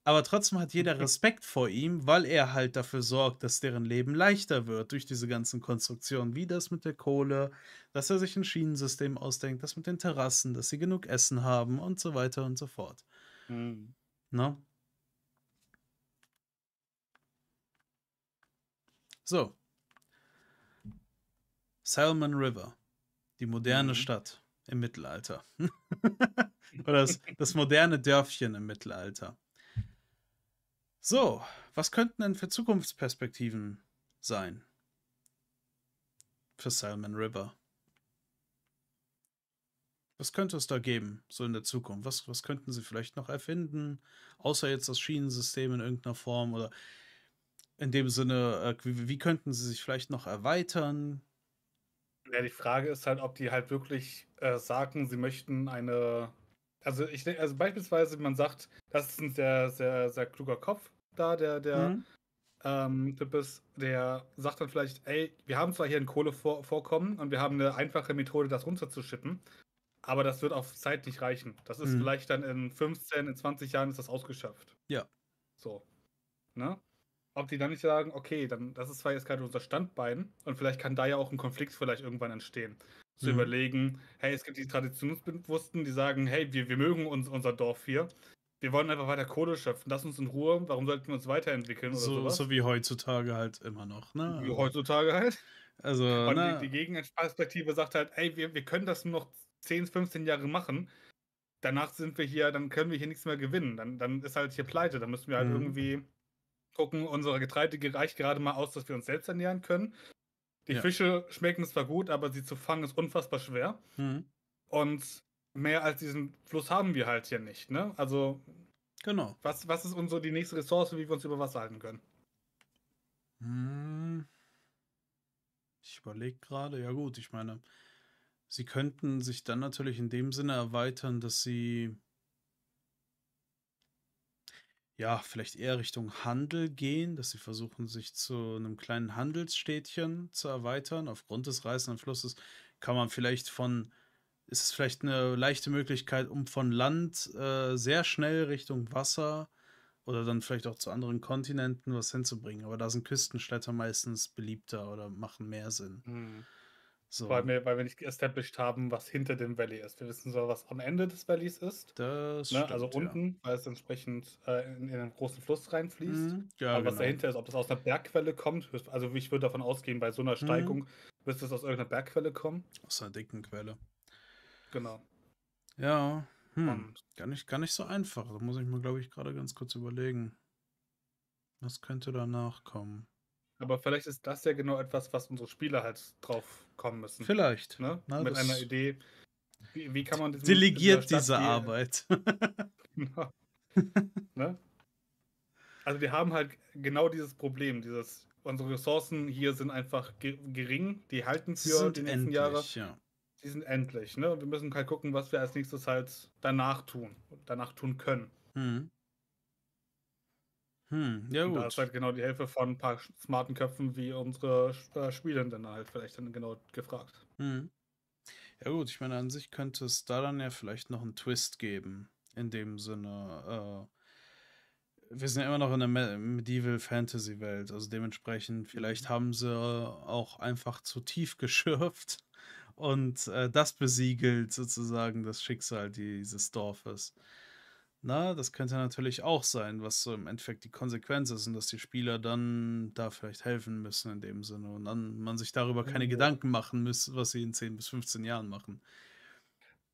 A: Aber trotzdem hat jeder Respekt vor ihm, weil er halt dafür sorgt, dass deren Leben leichter wird durch diese ganzen Konstruktionen, wie das mit der Kohle, dass er sich ein Schienensystem ausdenkt, das mit den Terrassen, dass sie genug Essen haben und so weiter und so fort.
B: Mhm.
A: Ne? So. Salmon River. Die moderne
B: Mhm.
A: Stadt im Mittelalter. [LAUGHS] Oder das, das moderne Dörfchen im Mittelalter. So, was könnten denn für Zukunftsperspektiven sein? Für Salmon River. Was könnte es da geben, so in der Zukunft? Was, was könnten sie vielleicht noch erfinden, außer jetzt das Schienensystem in irgendeiner Form oder in dem Sinne, äh, wie, wie könnten sie sich vielleicht noch erweitern?
B: Ja, die Frage ist halt, ob die halt wirklich äh, sagen, sie möchten eine. Also ich also beispielsweise, man sagt, das ist ein sehr, sehr, sehr kluger Kopf da, der, der
A: Mhm.
B: ähm, Typ ist, der sagt dann vielleicht, ey, wir haben zwar hier ein Kohlevorkommen und wir haben eine einfache Methode, das runterzuschippen, aber das wird auf Zeit nicht reichen. Das ist
A: Mhm.
B: vielleicht dann in 15, in 20 Jahren ist das ausgeschöpft.
A: Ja.
B: So. Ne? Ob die dann nicht sagen, okay, dann das ist zwar jetzt gerade unser Standbein und vielleicht kann da ja auch ein Konflikt vielleicht irgendwann entstehen. Zu
A: Mhm.
B: überlegen, hey, es gibt die Traditionsbewussten, die sagen, hey, wir, wir mögen uns, unser Dorf hier. Wir wollen einfach weiter Kohle schöpfen. Lass uns in Ruhe. Warum sollten wir uns weiterentwickeln oder
A: So,
B: sowas?
A: so wie heutzutage halt immer noch, ne?
B: Wie heutzutage halt.
A: Also,
B: Und
A: ne?
B: die, die Gegenperspektive sagt halt, ey, wir, wir können das nur noch 10, 15 Jahre machen. Danach sind wir hier, dann können wir hier nichts mehr gewinnen. Dann, dann ist halt hier pleite. Dann müssen wir halt
A: Mhm.
B: irgendwie gucken, unsere Getreide reicht gerade mal aus, dass wir uns selbst ernähren können. Die
A: Ja.
B: Fische schmecken zwar gut, aber sie zu fangen ist unfassbar schwer.
A: Mhm.
B: Und mehr als diesen Fluss haben wir halt hier nicht. Ne? Also,
A: Genau.
B: was, was ist unsere die nächste Ressource, wie wir uns über Wasser halten können?
A: Hm. Ich überlege gerade, ja gut, ich meine, sie könnten sich dann natürlich in dem Sinne erweitern, dass sie ja vielleicht eher Richtung Handel gehen, dass sie versuchen, sich zu einem kleinen Handelsstädtchen zu erweitern. Aufgrund des reißenden Flusses kann man vielleicht von, ist es vielleicht eine leichte Möglichkeit, um von Land äh, sehr schnell Richtung Wasser oder dann vielleicht auch zu anderen Kontinenten was hinzubringen. Aber da sind Küstenstädte meistens beliebter oder machen mehr Sinn. So,
B: Weil, wir, weil wir nicht established haben, was hinter dem Valley ist. Wir wissen zwar, was am Ende des Valleys ist.
A: das
B: Ne?
A: stimmt,
B: also
A: ja.
B: unten, weil es entsprechend äh, in, in einen großen Fluss reinfließt.
A: Mhm, ja,
B: Aber was
A: genau.
B: dahinter ist, ob das aus einer Bergquelle kommt, also ich würde davon ausgehen, bei so einer
A: Mhm.
B: Steigung müsste es aus irgendeiner Bergquelle kommen.
A: Aus einer dicken Quelle.
B: Genau.
A: Ja, hm.
B: Und
A: gar, nicht, gar nicht so einfach. Da muss ich mir, glaube ich, gerade ganz kurz überlegen. Was könnte danach kommen?
B: aber vielleicht ist das ja genau etwas, was unsere Spieler halt drauf kommen müssen.
A: Vielleicht.
B: Ne?
A: Na,
B: Mit
A: das
B: einer Idee. Wie, wie kann man diesen,
A: Delegiert diese Arbeit. [LAUGHS]
B: Genau. ne? Also wir haben halt genau dieses Problem, dieses unsere Ressourcen hier sind einfach ge gering, die halten für die nächsten
A: endlich,
B: Jahre,
A: ja.
B: Die sind endlich, ne? Und wir müssen halt gucken, was wir als nächstes halt danach tun, danach tun können.
A: Hm. Hm, ja
B: Und da
A: gut.
B: ist halt genau die Hilfe von ein paar smarten Köpfen wie unsere äh, Spielenden halt vielleicht dann genau gefragt.
A: Hm. Ja gut, ich meine, an sich könnte es da dann ja vielleicht noch einen Twist geben. In dem Sinne, äh, wir sind ja immer noch in der Me Medieval Fantasy Welt, also dementsprechend, vielleicht haben sie auch einfach zu tief [LAUGHS] geschürft und äh, das besiegelt sozusagen das Schicksal dieses Dorfes. Na, das könnte natürlich auch sein, was so im Endeffekt die Konsequenz ist und dass die Spieler dann da vielleicht helfen müssen in dem Sinne und dann man sich darüber keine
B: Ja.
A: Gedanken machen muss, was sie in 10 bis 15 Jahren machen.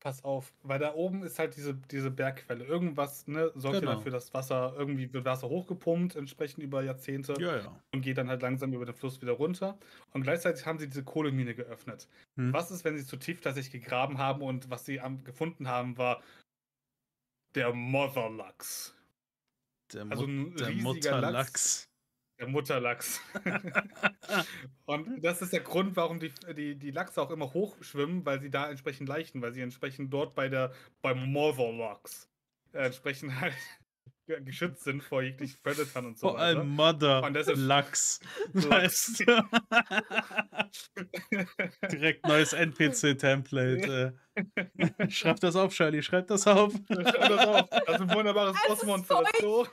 B: Pass auf, weil da oben ist halt diese, diese Bergquelle. Irgendwas ne, sorgt ja
A: Genau.
B: dafür, dass Wasser, irgendwie wird Wasser hochgepumpt, entsprechend über Jahrzehnte.
A: Ja, ja.
B: und geht dann halt langsam über den Fluss wieder runter. Und gleichzeitig haben sie diese Kohlemine geöffnet.
A: Hm.
B: Was ist, wenn sie zu tief tatsächlich gegraben haben und was sie am, gefunden haben, war der Motherlachs.
A: Der,
B: Also
A: Mut
B: ein
A: der
B: riesiger Lachs.
A: Mutterlachs.
B: Der Mutterlachs. [LAUGHS] und das ist der Grund, warum die, die, die Lachse auch immer hochschwimmen, weil sie da entsprechend leichten, weil sie entsprechend dort bei der beim Motherlachs äh, entsprechend halt ge- [LAUGHS] geschützt sind vor jeglichen Predatern und so
A: Vor
B: weiter.
A: allem Mother
B: Und deshalb-
A: Lachs.
B: Lachs.
A: Weißt du? [LAUGHS] Direkt neues NPC-Template. Äh. Schreib das auf, Charlie, schreib das auf.
B: Schreib das auf. Das ist ein wunderbares Bossmonster. So.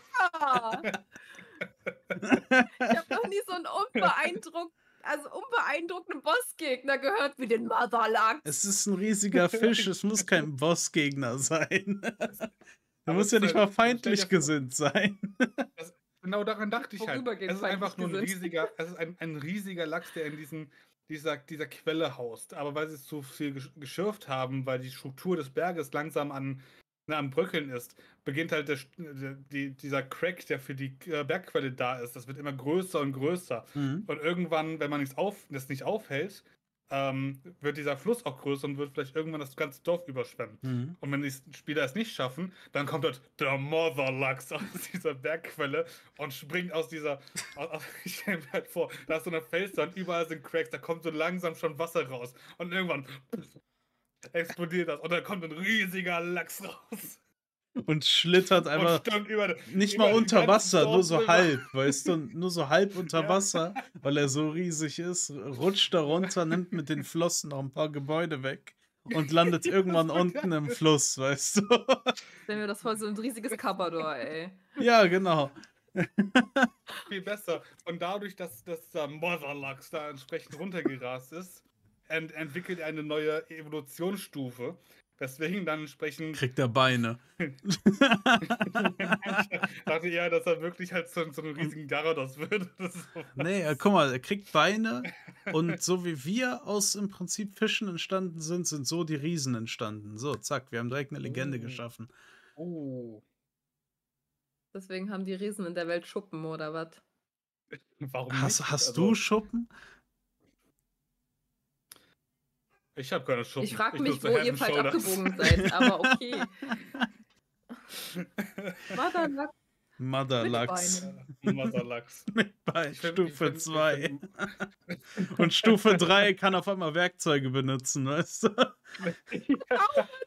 C: Ich habe noch nie so einen unbeeindruckt, also unbeeindruckten Bossgegner gehört wie den Mother Lachs.
A: Es ist ein riesiger [LAUGHS] Fisch, es muss kein Bossgegner sein. [LAUGHS] Er muss ja nicht
B: halt-
A: mal feindlich gesinnt sein. [LAUGHS]
B: Genau daran dachte ich halt. Es ist einfach nur ein riesiger, es ist ein, ein riesiger Lachs, der in diesen, dieser, dieser Quelle haust. Aber weil sie es zu viel gesch- geschürft haben, weil die Struktur des Berges langsam an, ne, am Bröckeln ist, beginnt halt der, die, dieser Crack, der für die äh, Bergquelle da ist. Das wird immer größer und größer.
A: Mhm.
B: Und irgendwann, wenn man nichts auf, das nicht aufhält, ähm, wird dieser Fluss auch größer und wird vielleicht irgendwann das ganze Dorf überschwemmen.
A: Mhm.
B: Und wenn die Spieler es nicht schaffen, dann kommt dort der Mother Lachs aus dieser Bergquelle und springt aus dieser. [LAUGHS] Aus, aus, ich stelle mir halt vor, da ist so eine Felswand, überall sind Cracks, da kommt so langsam schon Wasser raus. Und irgendwann explodiert das und dann kommt ein riesiger Lachs raus.
A: Und schlittert
B: und
A: einfach
B: stürmt über,
A: nicht
B: über
A: mal unter Wasser, nur so halb, weißt du, [LAUGHS] nur so halb unter
B: Ja.
A: Wasser, weil er so riesig ist, rutscht da runter, nimmt mit den Flossen noch ein paar Gebäude weg und landet [LAUGHS] irgendwann unten im. Fluss, weißt du.
C: Stell mir das vor, so ein riesiges Kabador, ey.
A: Ja, genau.
B: viel besser. Und dadurch, dass das äh, Mother Lachs da entsprechend runtergerast ist, ent entwickelt er eine neue Evolutionsstufe. Weswegen dann entsprechend
A: Kriegt er Beine. [LAUGHS]
B: dachte ja, dass er wirklich halt so, so einen riesigen Gyarados wird. [LAUGHS] [LAUGHS]
A: Nee, äh, guck mal, er kriegt Beine und so wie wir aus im Prinzip Fischen entstanden sind, sind so die Riesen entstanden. So, zack, wir haben direkt eine Legende
B: Oh.
A: geschaffen.
B: Oh,
C: Deswegen haben die Riesen in der Welt Schuppen oder was?
B: warum
A: Hast,
B: nicht?
A: hast
B: Also,
A: du Schuppen?
B: Ich habe keine Schuppen.
C: Ich frage mich,
B: nutze
C: wo ihr falsch abgebogen seid, aber okay. [LAUGHS] Mother Lachs
A: Mother
C: mit
A: Lachs.
C: Beinen.
B: Mother Lachs.
A: Bei
B: Ich find- ich
A: Stufe
B: find- ich
A: 2.
B: find-
A: Und Stufe 3 kann auf einmal Werkzeuge benutzen, weißt du?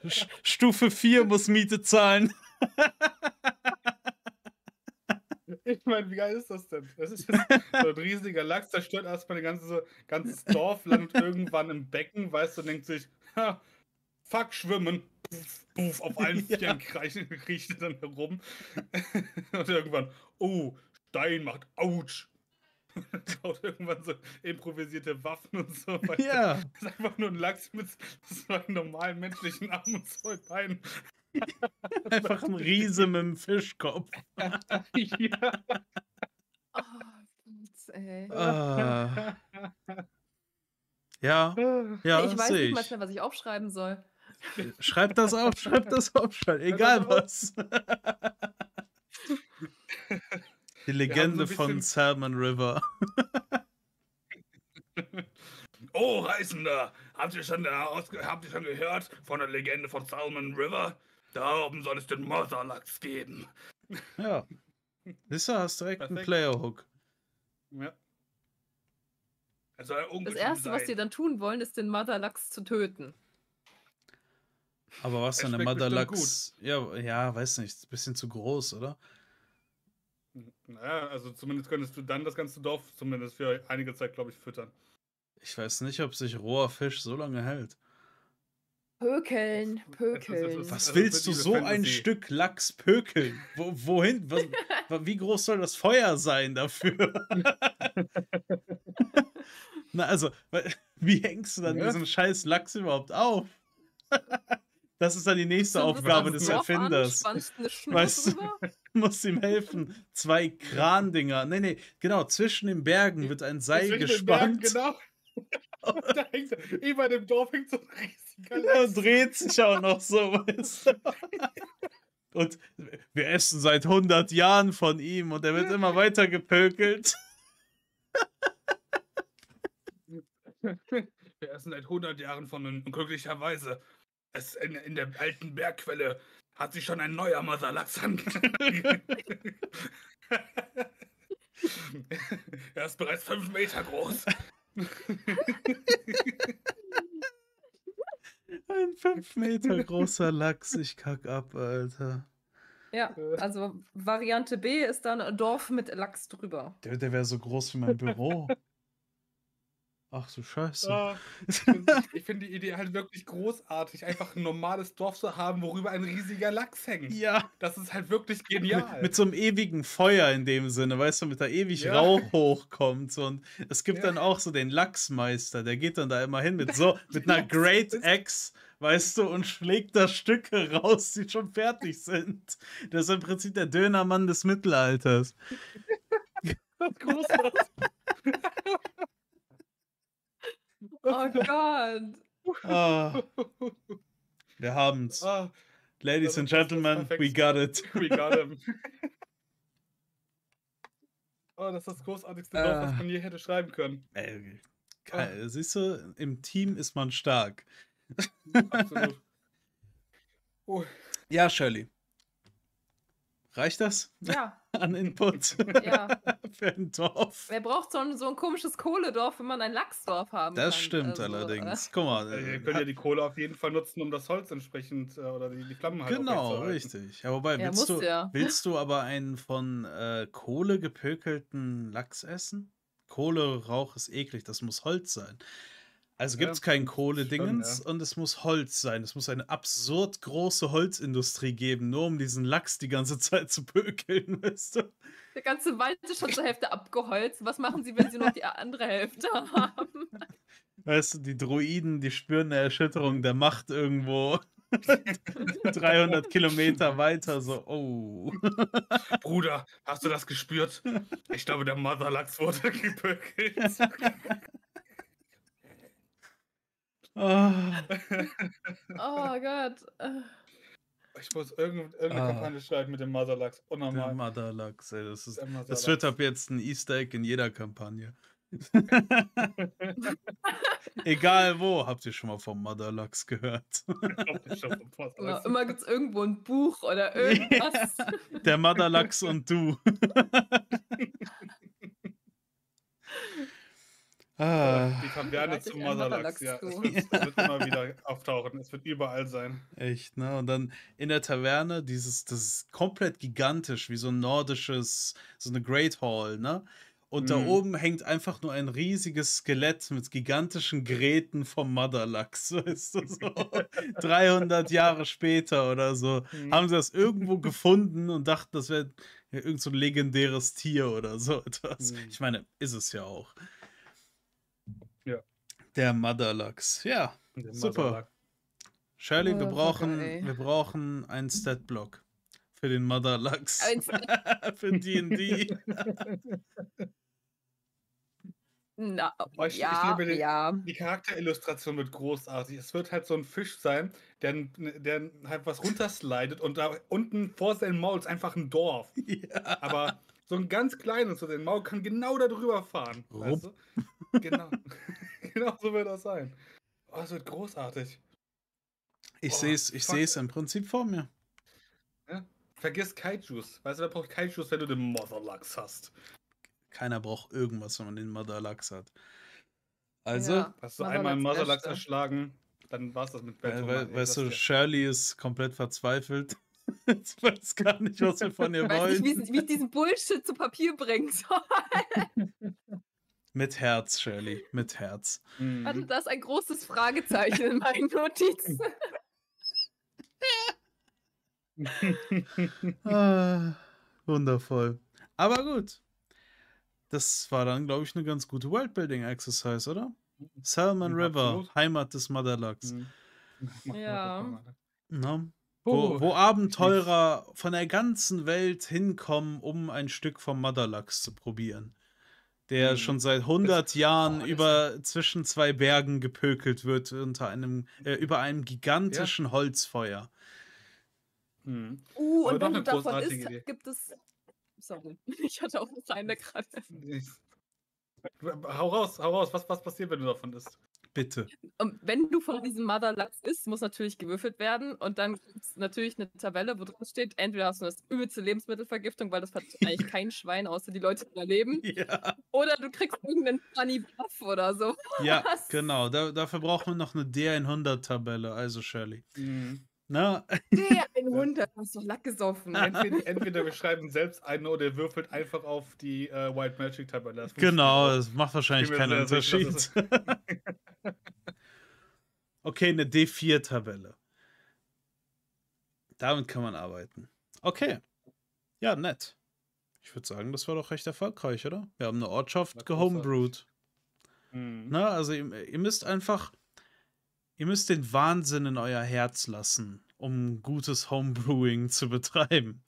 A: [LAUGHS] Stufe 4 muss Miete zahlen. [LAUGHS]
B: Ich meine, wie geil ist das denn? Das ist so ein riesiger Lachs, zerstört erstmal ein ganzes, ganzes Dorf, landet irgendwann im Becken, weißt du, und denkt sich, ha, fuck, schwimmen. Puff, puff, auf allen [LAUGHS]
A: Ja.
B: Vieren kriecht, kriecht er dann herum. [LAUGHS] und irgendwann, oh, Stein macht Autsch. [LAUGHS] Baut irgendwann so improvisierte Waffen und so weiter.
A: Ja,
B: Das ist einfach nur ein Lachs mit zwei normalen menschlichen Armen und zwei Beinen. [LAUGHS]
A: einfach ein Riese mit einem Fischkopf. [LAUGHS]
B: ja.
C: Oh, Gott, ey.
A: Ah. Ja, ja,
C: ich weiß nicht mal schnell, was ich aufschreiben soll.
A: Schreib das auf, schreib das [LAUGHS] auf, schreib, egal was. Die Legende
B: so
A: von Salmon River.
B: Oh, Reisender, habt ihr, schon, äh, habt ihr schon gehört von der Legende von Salmon River? Da oben soll es den Motherlachs geben. [LAUGHS]
A: Ja. Siehst du, hast direkt einen
B: Perfekt.
A: Player-Hook.
B: Ja. Soll
C: Das Erste, was
B: sein.
C: die dann tun wollen, ist den Mother Lachs zu töten.
A: Aber was denn der
B: schmeckt
A: Mother
B: bestimmt
A: Lachs? Ja, ja, weiß nicht, bisschen zu groß, oder?
B: Naja, also zumindest könntest du dann das ganze Dorf zumindest für einige Zeit, glaube ich, füttern.
A: Ich weiß nicht, ob sich roher Fisch so lange hält.
C: Pökeln, pökeln.
A: Was willst du so ein. Stück Lachs pökeln? Wo, wohin? Was, wa- wie groß soll das Feuer sein dafür? [LAUGHS] Na, also, wie hängst du dann
B: Ja.
A: diesen scheiß Lachs überhaupt auf? [LAUGHS] Das ist dann die nächste Aufgabe des
C: an,
A: Erfinders.
C: Schnur
A: Weißt du?
C: drüber. [LAUGHS]
A: Muss ihm helfen. Zwei Krandinger. Nee, nee, genau. Zwischen den Bergen wird ein Seil
B: Zwischen den Bergen,
A: gespannt.
B: Genau. Und da hängt, über dem Dorf hängt so ein riesiger
A: Er
B: Lachs.
A: dreht sich auch noch so, weißt du? Und wir essen seit 100 Jahren von ihm und er wird immer weiter gepökelt.
B: Wir essen seit 100 Jahren von ihm und glücklicherweise es in, in der alten Bergquelle hat sich schon ein neuer Motherlachs an. [LAUGHS] er ist bereits fünf Meter groß. [LAUGHS]
A: Ein 5 Meter großer Lachs, [LAUGHS] ich kack ab, Alter.
C: Ja,
B: Äh.
C: also Variante B ist dann ein Dorf mit Lachs drüber.
A: Der, der wäre so groß wie mein Büro. [LAUGHS] Ach du Scheiße.
B: Ah, ich finde die Idee halt wirklich großartig, einfach ein normales Dorf zu haben, worüber ein riesiger Lachs hängt.
A: Ja.
B: Das ist halt wirklich
A: Mit,
B: genial.
A: mit so einem ewigen Feuer in dem Sinne, weißt du, mit da ewig
B: Ja.
A: Rauch hochkommt. So. Und es gibt
B: Ja.
A: dann auch so den Lachsmeister, der geht dann da immer hin mit [LAUGHS] so, mit einer Great Axe, weißt du, und schlägt da Stücke [LAUGHS] raus, die schon fertig sind. Das ist im Prinzip der Dönermann des Mittelalters. [LAUGHS]
B: Großartig.
C: Oh Gott.
A: Ah, wir haben's.
B: Ah,
A: Ladies
B: das
A: and Gentlemen, we got it. [LAUGHS]
B: we got him. [LAUGHS] Oh, das ist das großartigste was
A: Ah.
B: man je hätte schreiben können.
A: Ey, ke- Siehst du, im Team ist man stark. [LAUGHS]
B: Absolut. Oh,
A: Ja, Shirley. Reicht das
C: Ja,
A: an Input
C: ja. [LAUGHS]
A: für ein Dorf?
C: Wer braucht so ein, so ein komisches Kohledorf, wenn man ein Lachsdorf haben kann?
A: Das stimmt
C: Also,
A: allerdings. Guck mal.
B: äh, ihr
A: äh,
B: könnt ja die Kohle auf jeden Fall nutzen, um das Holz entsprechend äh, oder die, die Flammen halt
A: Genau, richtig. Ja, wobei,
C: Ja,
A: willst, du,
C: ja.
A: willst du aber einen von äh, Kohle gepökelten Lachs essen? Kohle, Rauch ist eklig, das muss Holz sein. Also
B: Ja,
A: gibt es kein
B: das
A: Kohle-Dingens
B: schon,
A: und es muss Holz sein. Es muss eine absurd große Holzindustrie geben, nur um diesen Lachs die ganze [LAUGHS] Zeit zu pökeln, weißt du?
C: Der ganze Wald ist schon zur Hälfte abgeholzt. Was machen sie, wenn sie noch die andere Hälfte haben?
A: Weißt du, die Druiden, die spüren eine Erschütterung der Macht irgendwo [LAUGHS] 300 Kilometer weiter, so, oh.
B: Bruder, hast du das gespürt? Ich glaube, der Motherlachs wurde [LAUGHS] gepökelt.
A: Ah.
C: Oh Gott. Äh,
B: Ich muss irgend, irgendeine
A: Ah.
B: Kampagne schreiben mit dem Motherlachs.
A: Der
B: Unnormal.
A: Motherlachs, ey, das, ist,
B: Der
A: das wird ab jetzt ein Easter Egg in jeder Kampagne. [LAUGHS] Egal wo, habt ihr schon mal vom Motherlachs gehört?
C: immer immer gibt es irgendwo ein Buch oder irgendwas. [LAUGHS]
A: Der Motherlachs und du. [LAUGHS] ah,
B: Die Taverne zum Motherlachs, ja. Es wird, es wird immer wieder auftauchen. Es wird überall sein.
A: echt, ne? Und dann in der Taverne, dieses, das ist komplett gigantisch, wie so ein nordisches, so eine Great Hall, ne? Und da
B: Mhm.
A: oben hängt einfach nur ein riesiges Skelett mit gigantischen Gräten vom Motherlachs, [LAUGHS] weißt du, so [LAUGHS] 300 Jahre später oder so,
B: Mhm.
A: haben sie das irgendwo gefunden und dachten, das wäre ja, irgend so ein legendäres Tier oder so etwas.
B: Mhm.
A: Ich meine, ist es ja auch. Der Motherlachs, ja.
B: Der
A: Super.
B: Motherlachs.
A: Shirley, wir
C: Oh,
A: brauchen,
C: ey.
A: wir brauchen einen Statblock für den Motherlachs.
C: Ein [LAUGHS]
A: für D&D. [LAUGHS]
C: Na,
B: Oh, ich- ich
C: ja,
B: liebe den-
C: ja.
B: Die Charakterillustration wird großartig. Es wird halt so ein Fisch sein, der, der halt was runterslidet und da unten vor seinem Maul ist einfach ein Dorf. [LAUGHS]
A: ja.
B: Aber so ein ganz kleines, so den Maul kann genau da drüber fahren. Weißt du? Genau. [LAUGHS] genau so wird das sein. Oh, es wird großartig.
A: Ich
B: Oh,
A: sehe es ich
B: fuck.
A: seh's im Prinzip vor mir.
B: Vergiss Kaijus. Weißt du, wer braucht Kaijus, wenn du den Motherlachs hast?
A: Keiner braucht irgendwas, wenn man den Motherlachs hat. Also,
C: Ja,
B: Hast du einmal einen Motherlachs
C: Beste.
B: erschlagen, dann war's das mit
A: weil,
B: ey,
A: weißt du. Shirley ist komplett verzweifelt. [LAUGHS] Jetzt weiß gar nicht, was wir von ihr
C: Ich weiß nicht,
A: wollen.
C: wie, wie ich diesen Bullshit zu Papier bringen soll. [LAUGHS]
A: Mit Herz, Shirley, mit Herz.
B: Mhm.
C: Warte, da ist ein großes Fragezeichen in meinen [LAUGHS] Notizen. [LAUGHS]
A: Ah, wundervoll. Aber gut. Das war dann, glaube ich, eine ganz gute Worldbuilding-Exercise, oder? Salmon
B: Mhm,
A: River,
B: absolut.
A: Heimat des Motherlachs.
B: Mhm.
C: Ja.
B: Puh.
A: Wo, wo Abenteurer von der ganzen Welt hinkommen, um ein Stück vom Motherlachs zu probieren. Der
B: Mhm.
A: schon seit 100 Jahren über zwischen zwei Bergen gepökelt wird unter einem äh, über einem gigantischen Holzfeuer.
B: Mhm.
C: Uh,
B: Aber
C: und
B: doch
C: wenn du
B: eine
C: davon
B: großartige
C: isst,
B: Idee.
C: gibt es. Sorry, [LAUGHS] ich hatte auch eine gerade.
B: Ich- Hau raus, hau raus. Was, was passiert, wenn du davon isst?
A: Bitte.
C: Und wenn du von diesem Motherlachs isst, muss natürlich gewürfelt werden. Und dann gibt es natürlich eine Tabelle, wo drin steht, entweder hast du das übelste Lebensmittelvergiftung, weil das hat eigentlich [LAUGHS] kein Schwein, außer die Leute, die da leben.
A: Ja,
C: Oder du kriegst irgendeinen funny Buff oder so.
A: ja [LAUGHS] genau. Da, dafür brauchen wir noch eine D100-Tabelle. Also, Shirley.
B: Mhm.
A: Na,
C: Der ein [LAUGHS] Hund, der hast doch Lack gesoffen. [LAUGHS]
B: Entweder, entweder wir [LAUGHS] schreiben selbst einen oder der würfelt einfach auf die äh, White Magic Tabelle.
A: Genau, das macht wahrscheinlich keinen Unterschied. okay, eine D4-Tabelle. Damit kann man arbeiten. Okay. Ja, nett. Ich würde sagen, das war doch recht erfolgreich, oder? Wir haben eine Ortschaft gehomebrewed.
B: Mhm.
A: Na, also ihr, ihr müsst einfach, ihr müsst den Wahnsinn in euer Herz lassen, um gutes Homebrewing zu betreiben.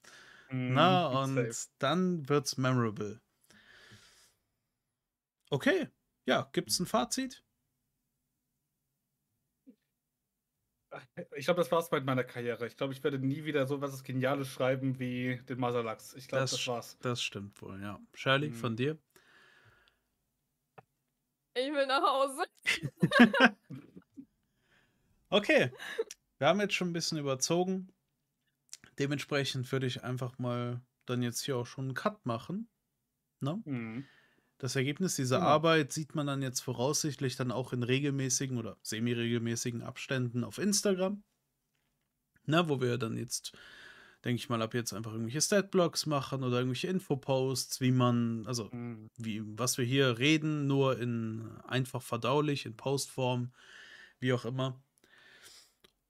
B: Mhm,
A: Na, und
B: safe.
A: dann wird's memorable. Okay, ja, gibt's ein Fazit?
B: Ich glaube, das war's mit meiner Karriere. Ich glaube, ich werde nie wieder so was Geniales schreiben wie den Maserlachs. Ich glaube, das,
A: sch-
B: war's.
A: Das stimmt wohl, ja. Shirley,
B: Mhm.
A: von dir?
C: Ich will nach Hause. [LAUGHS] [LAUGHS]
A: Okay, wir haben jetzt schon ein bisschen überzogen. Dementsprechend würde ich einfach mal dann jetzt hier auch schon einen Cut machen. Ne?
B: Mhm.
A: Das Ergebnis dieser
B: Genau.
A: Arbeit sieht man dann jetzt voraussichtlich dann auch in regelmäßigen oder semi-regelmäßigen Abständen auf Instagram. Na, wo wir dann jetzt, denke ich mal, ab jetzt einfach irgendwelche Statblocks machen oder irgendwelche Infoposts, wie man, also
B: Mhm.
A: wie, was wir hier reden, nur in einfach verdaulich, in Postform, wie auch immer.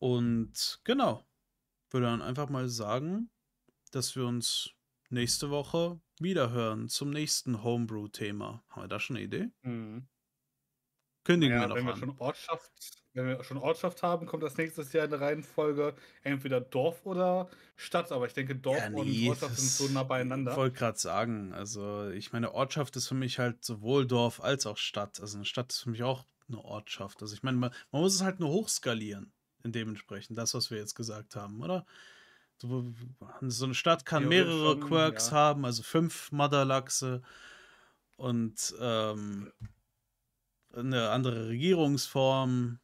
A: Und genau, würde dann einfach mal sagen, dass wir uns nächste Woche wiederhören zum nächsten Homebrew-Thema. Haben wir da schon eine Idee?
B: Mhm.
A: Kündigen
B: Ja,
A: wir doch
B: wenn wir
A: an.
B: schon Ortschaft, wenn wir schon Ortschaft haben, kommt das nächstes Jahr in der Reihenfolge entweder Dorf oder Stadt. Aber ich denke, Dorf
A: Ja,
B: und
A: nee,
B: Ortschaft sind so nah
A: Ich
B: beieinander.
A: wollte gerade sagen, also ich meine, Ortschaft ist für mich halt sowohl Dorf als auch Stadt. Also eine Stadt ist für mich auch eine Ortschaft. Also ich meine, man, man muss es halt nur hochskalieren, dementsprechend, das, was wir jetzt gesagt haben, oder? So, so eine Stadt kann mehrere
B: schon,
A: Quirks
B: ja.
A: haben, also fünf Motherlachse und ähm, eine andere Regierungsform,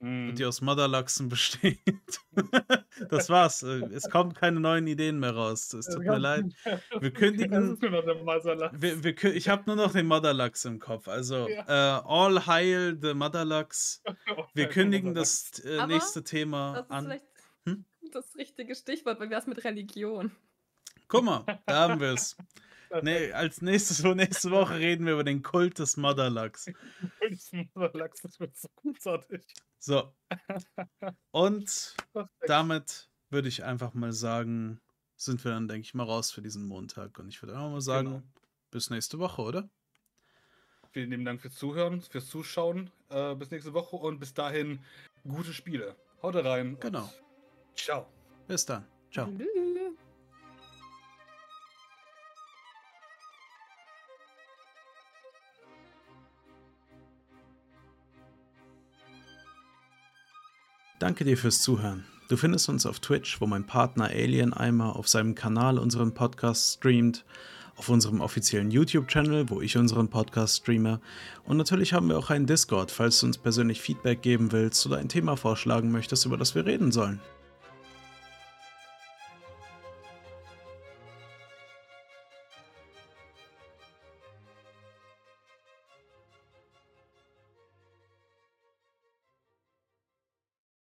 B: Mhm.
A: die aus Motherlachsen [LAUGHS] besteht. [LAUGHS] das war's. Äh, Es kommen keine neuen Ideen mehr raus. Es tut mir leid. Wir kündigen-. Wir, wir, ich habe nur noch den Motherlachs im Kopf. Also,
B: Ja.
A: äh, all hail the Motherlachs. [LAUGHS] Wir kündigen das äh, nächste Thema
C: Das ist
A: an.
C: vielleicht
A: Hm?
C: das richtige Stichwort, weil wir es mit Religion.
A: Guck mal, da haben wir es. Nee, als nächstes nächste Woche reden wir über den Kult des Motherlachs.
B: Der Maserlachs, das wird so großartig.
A: So. Und damit würde ich einfach mal sagen, sind wir dann, denke ich mal, raus für diesen Montag. Und ich würde einfach mal sagen,
B: Genau.
A: bis nächste Woche, oder?
B: Vielen lieben Dank fürs Zuhören, fürs Zuschauen. Äh, bis nächste Woche und bis dahin gute Spiele. Haut rein.
A: Genau.
B: Ciao.
A: Bis dann. Ciao. Danke dir fürs Zuhören. Du findest uns auf Twitch, wo mein Partner Alien Eimer auf seinem Kanal unseren Podcast streamt, auf unserem offiziellen YouTube-Channel, wo ich unseren Podcast streame. Und natürlich haben wir auch einen Discord, falls du uns persönlich Feedback geben willst oder ein Thema vorschlagen möchtest, über das wir reden sollen.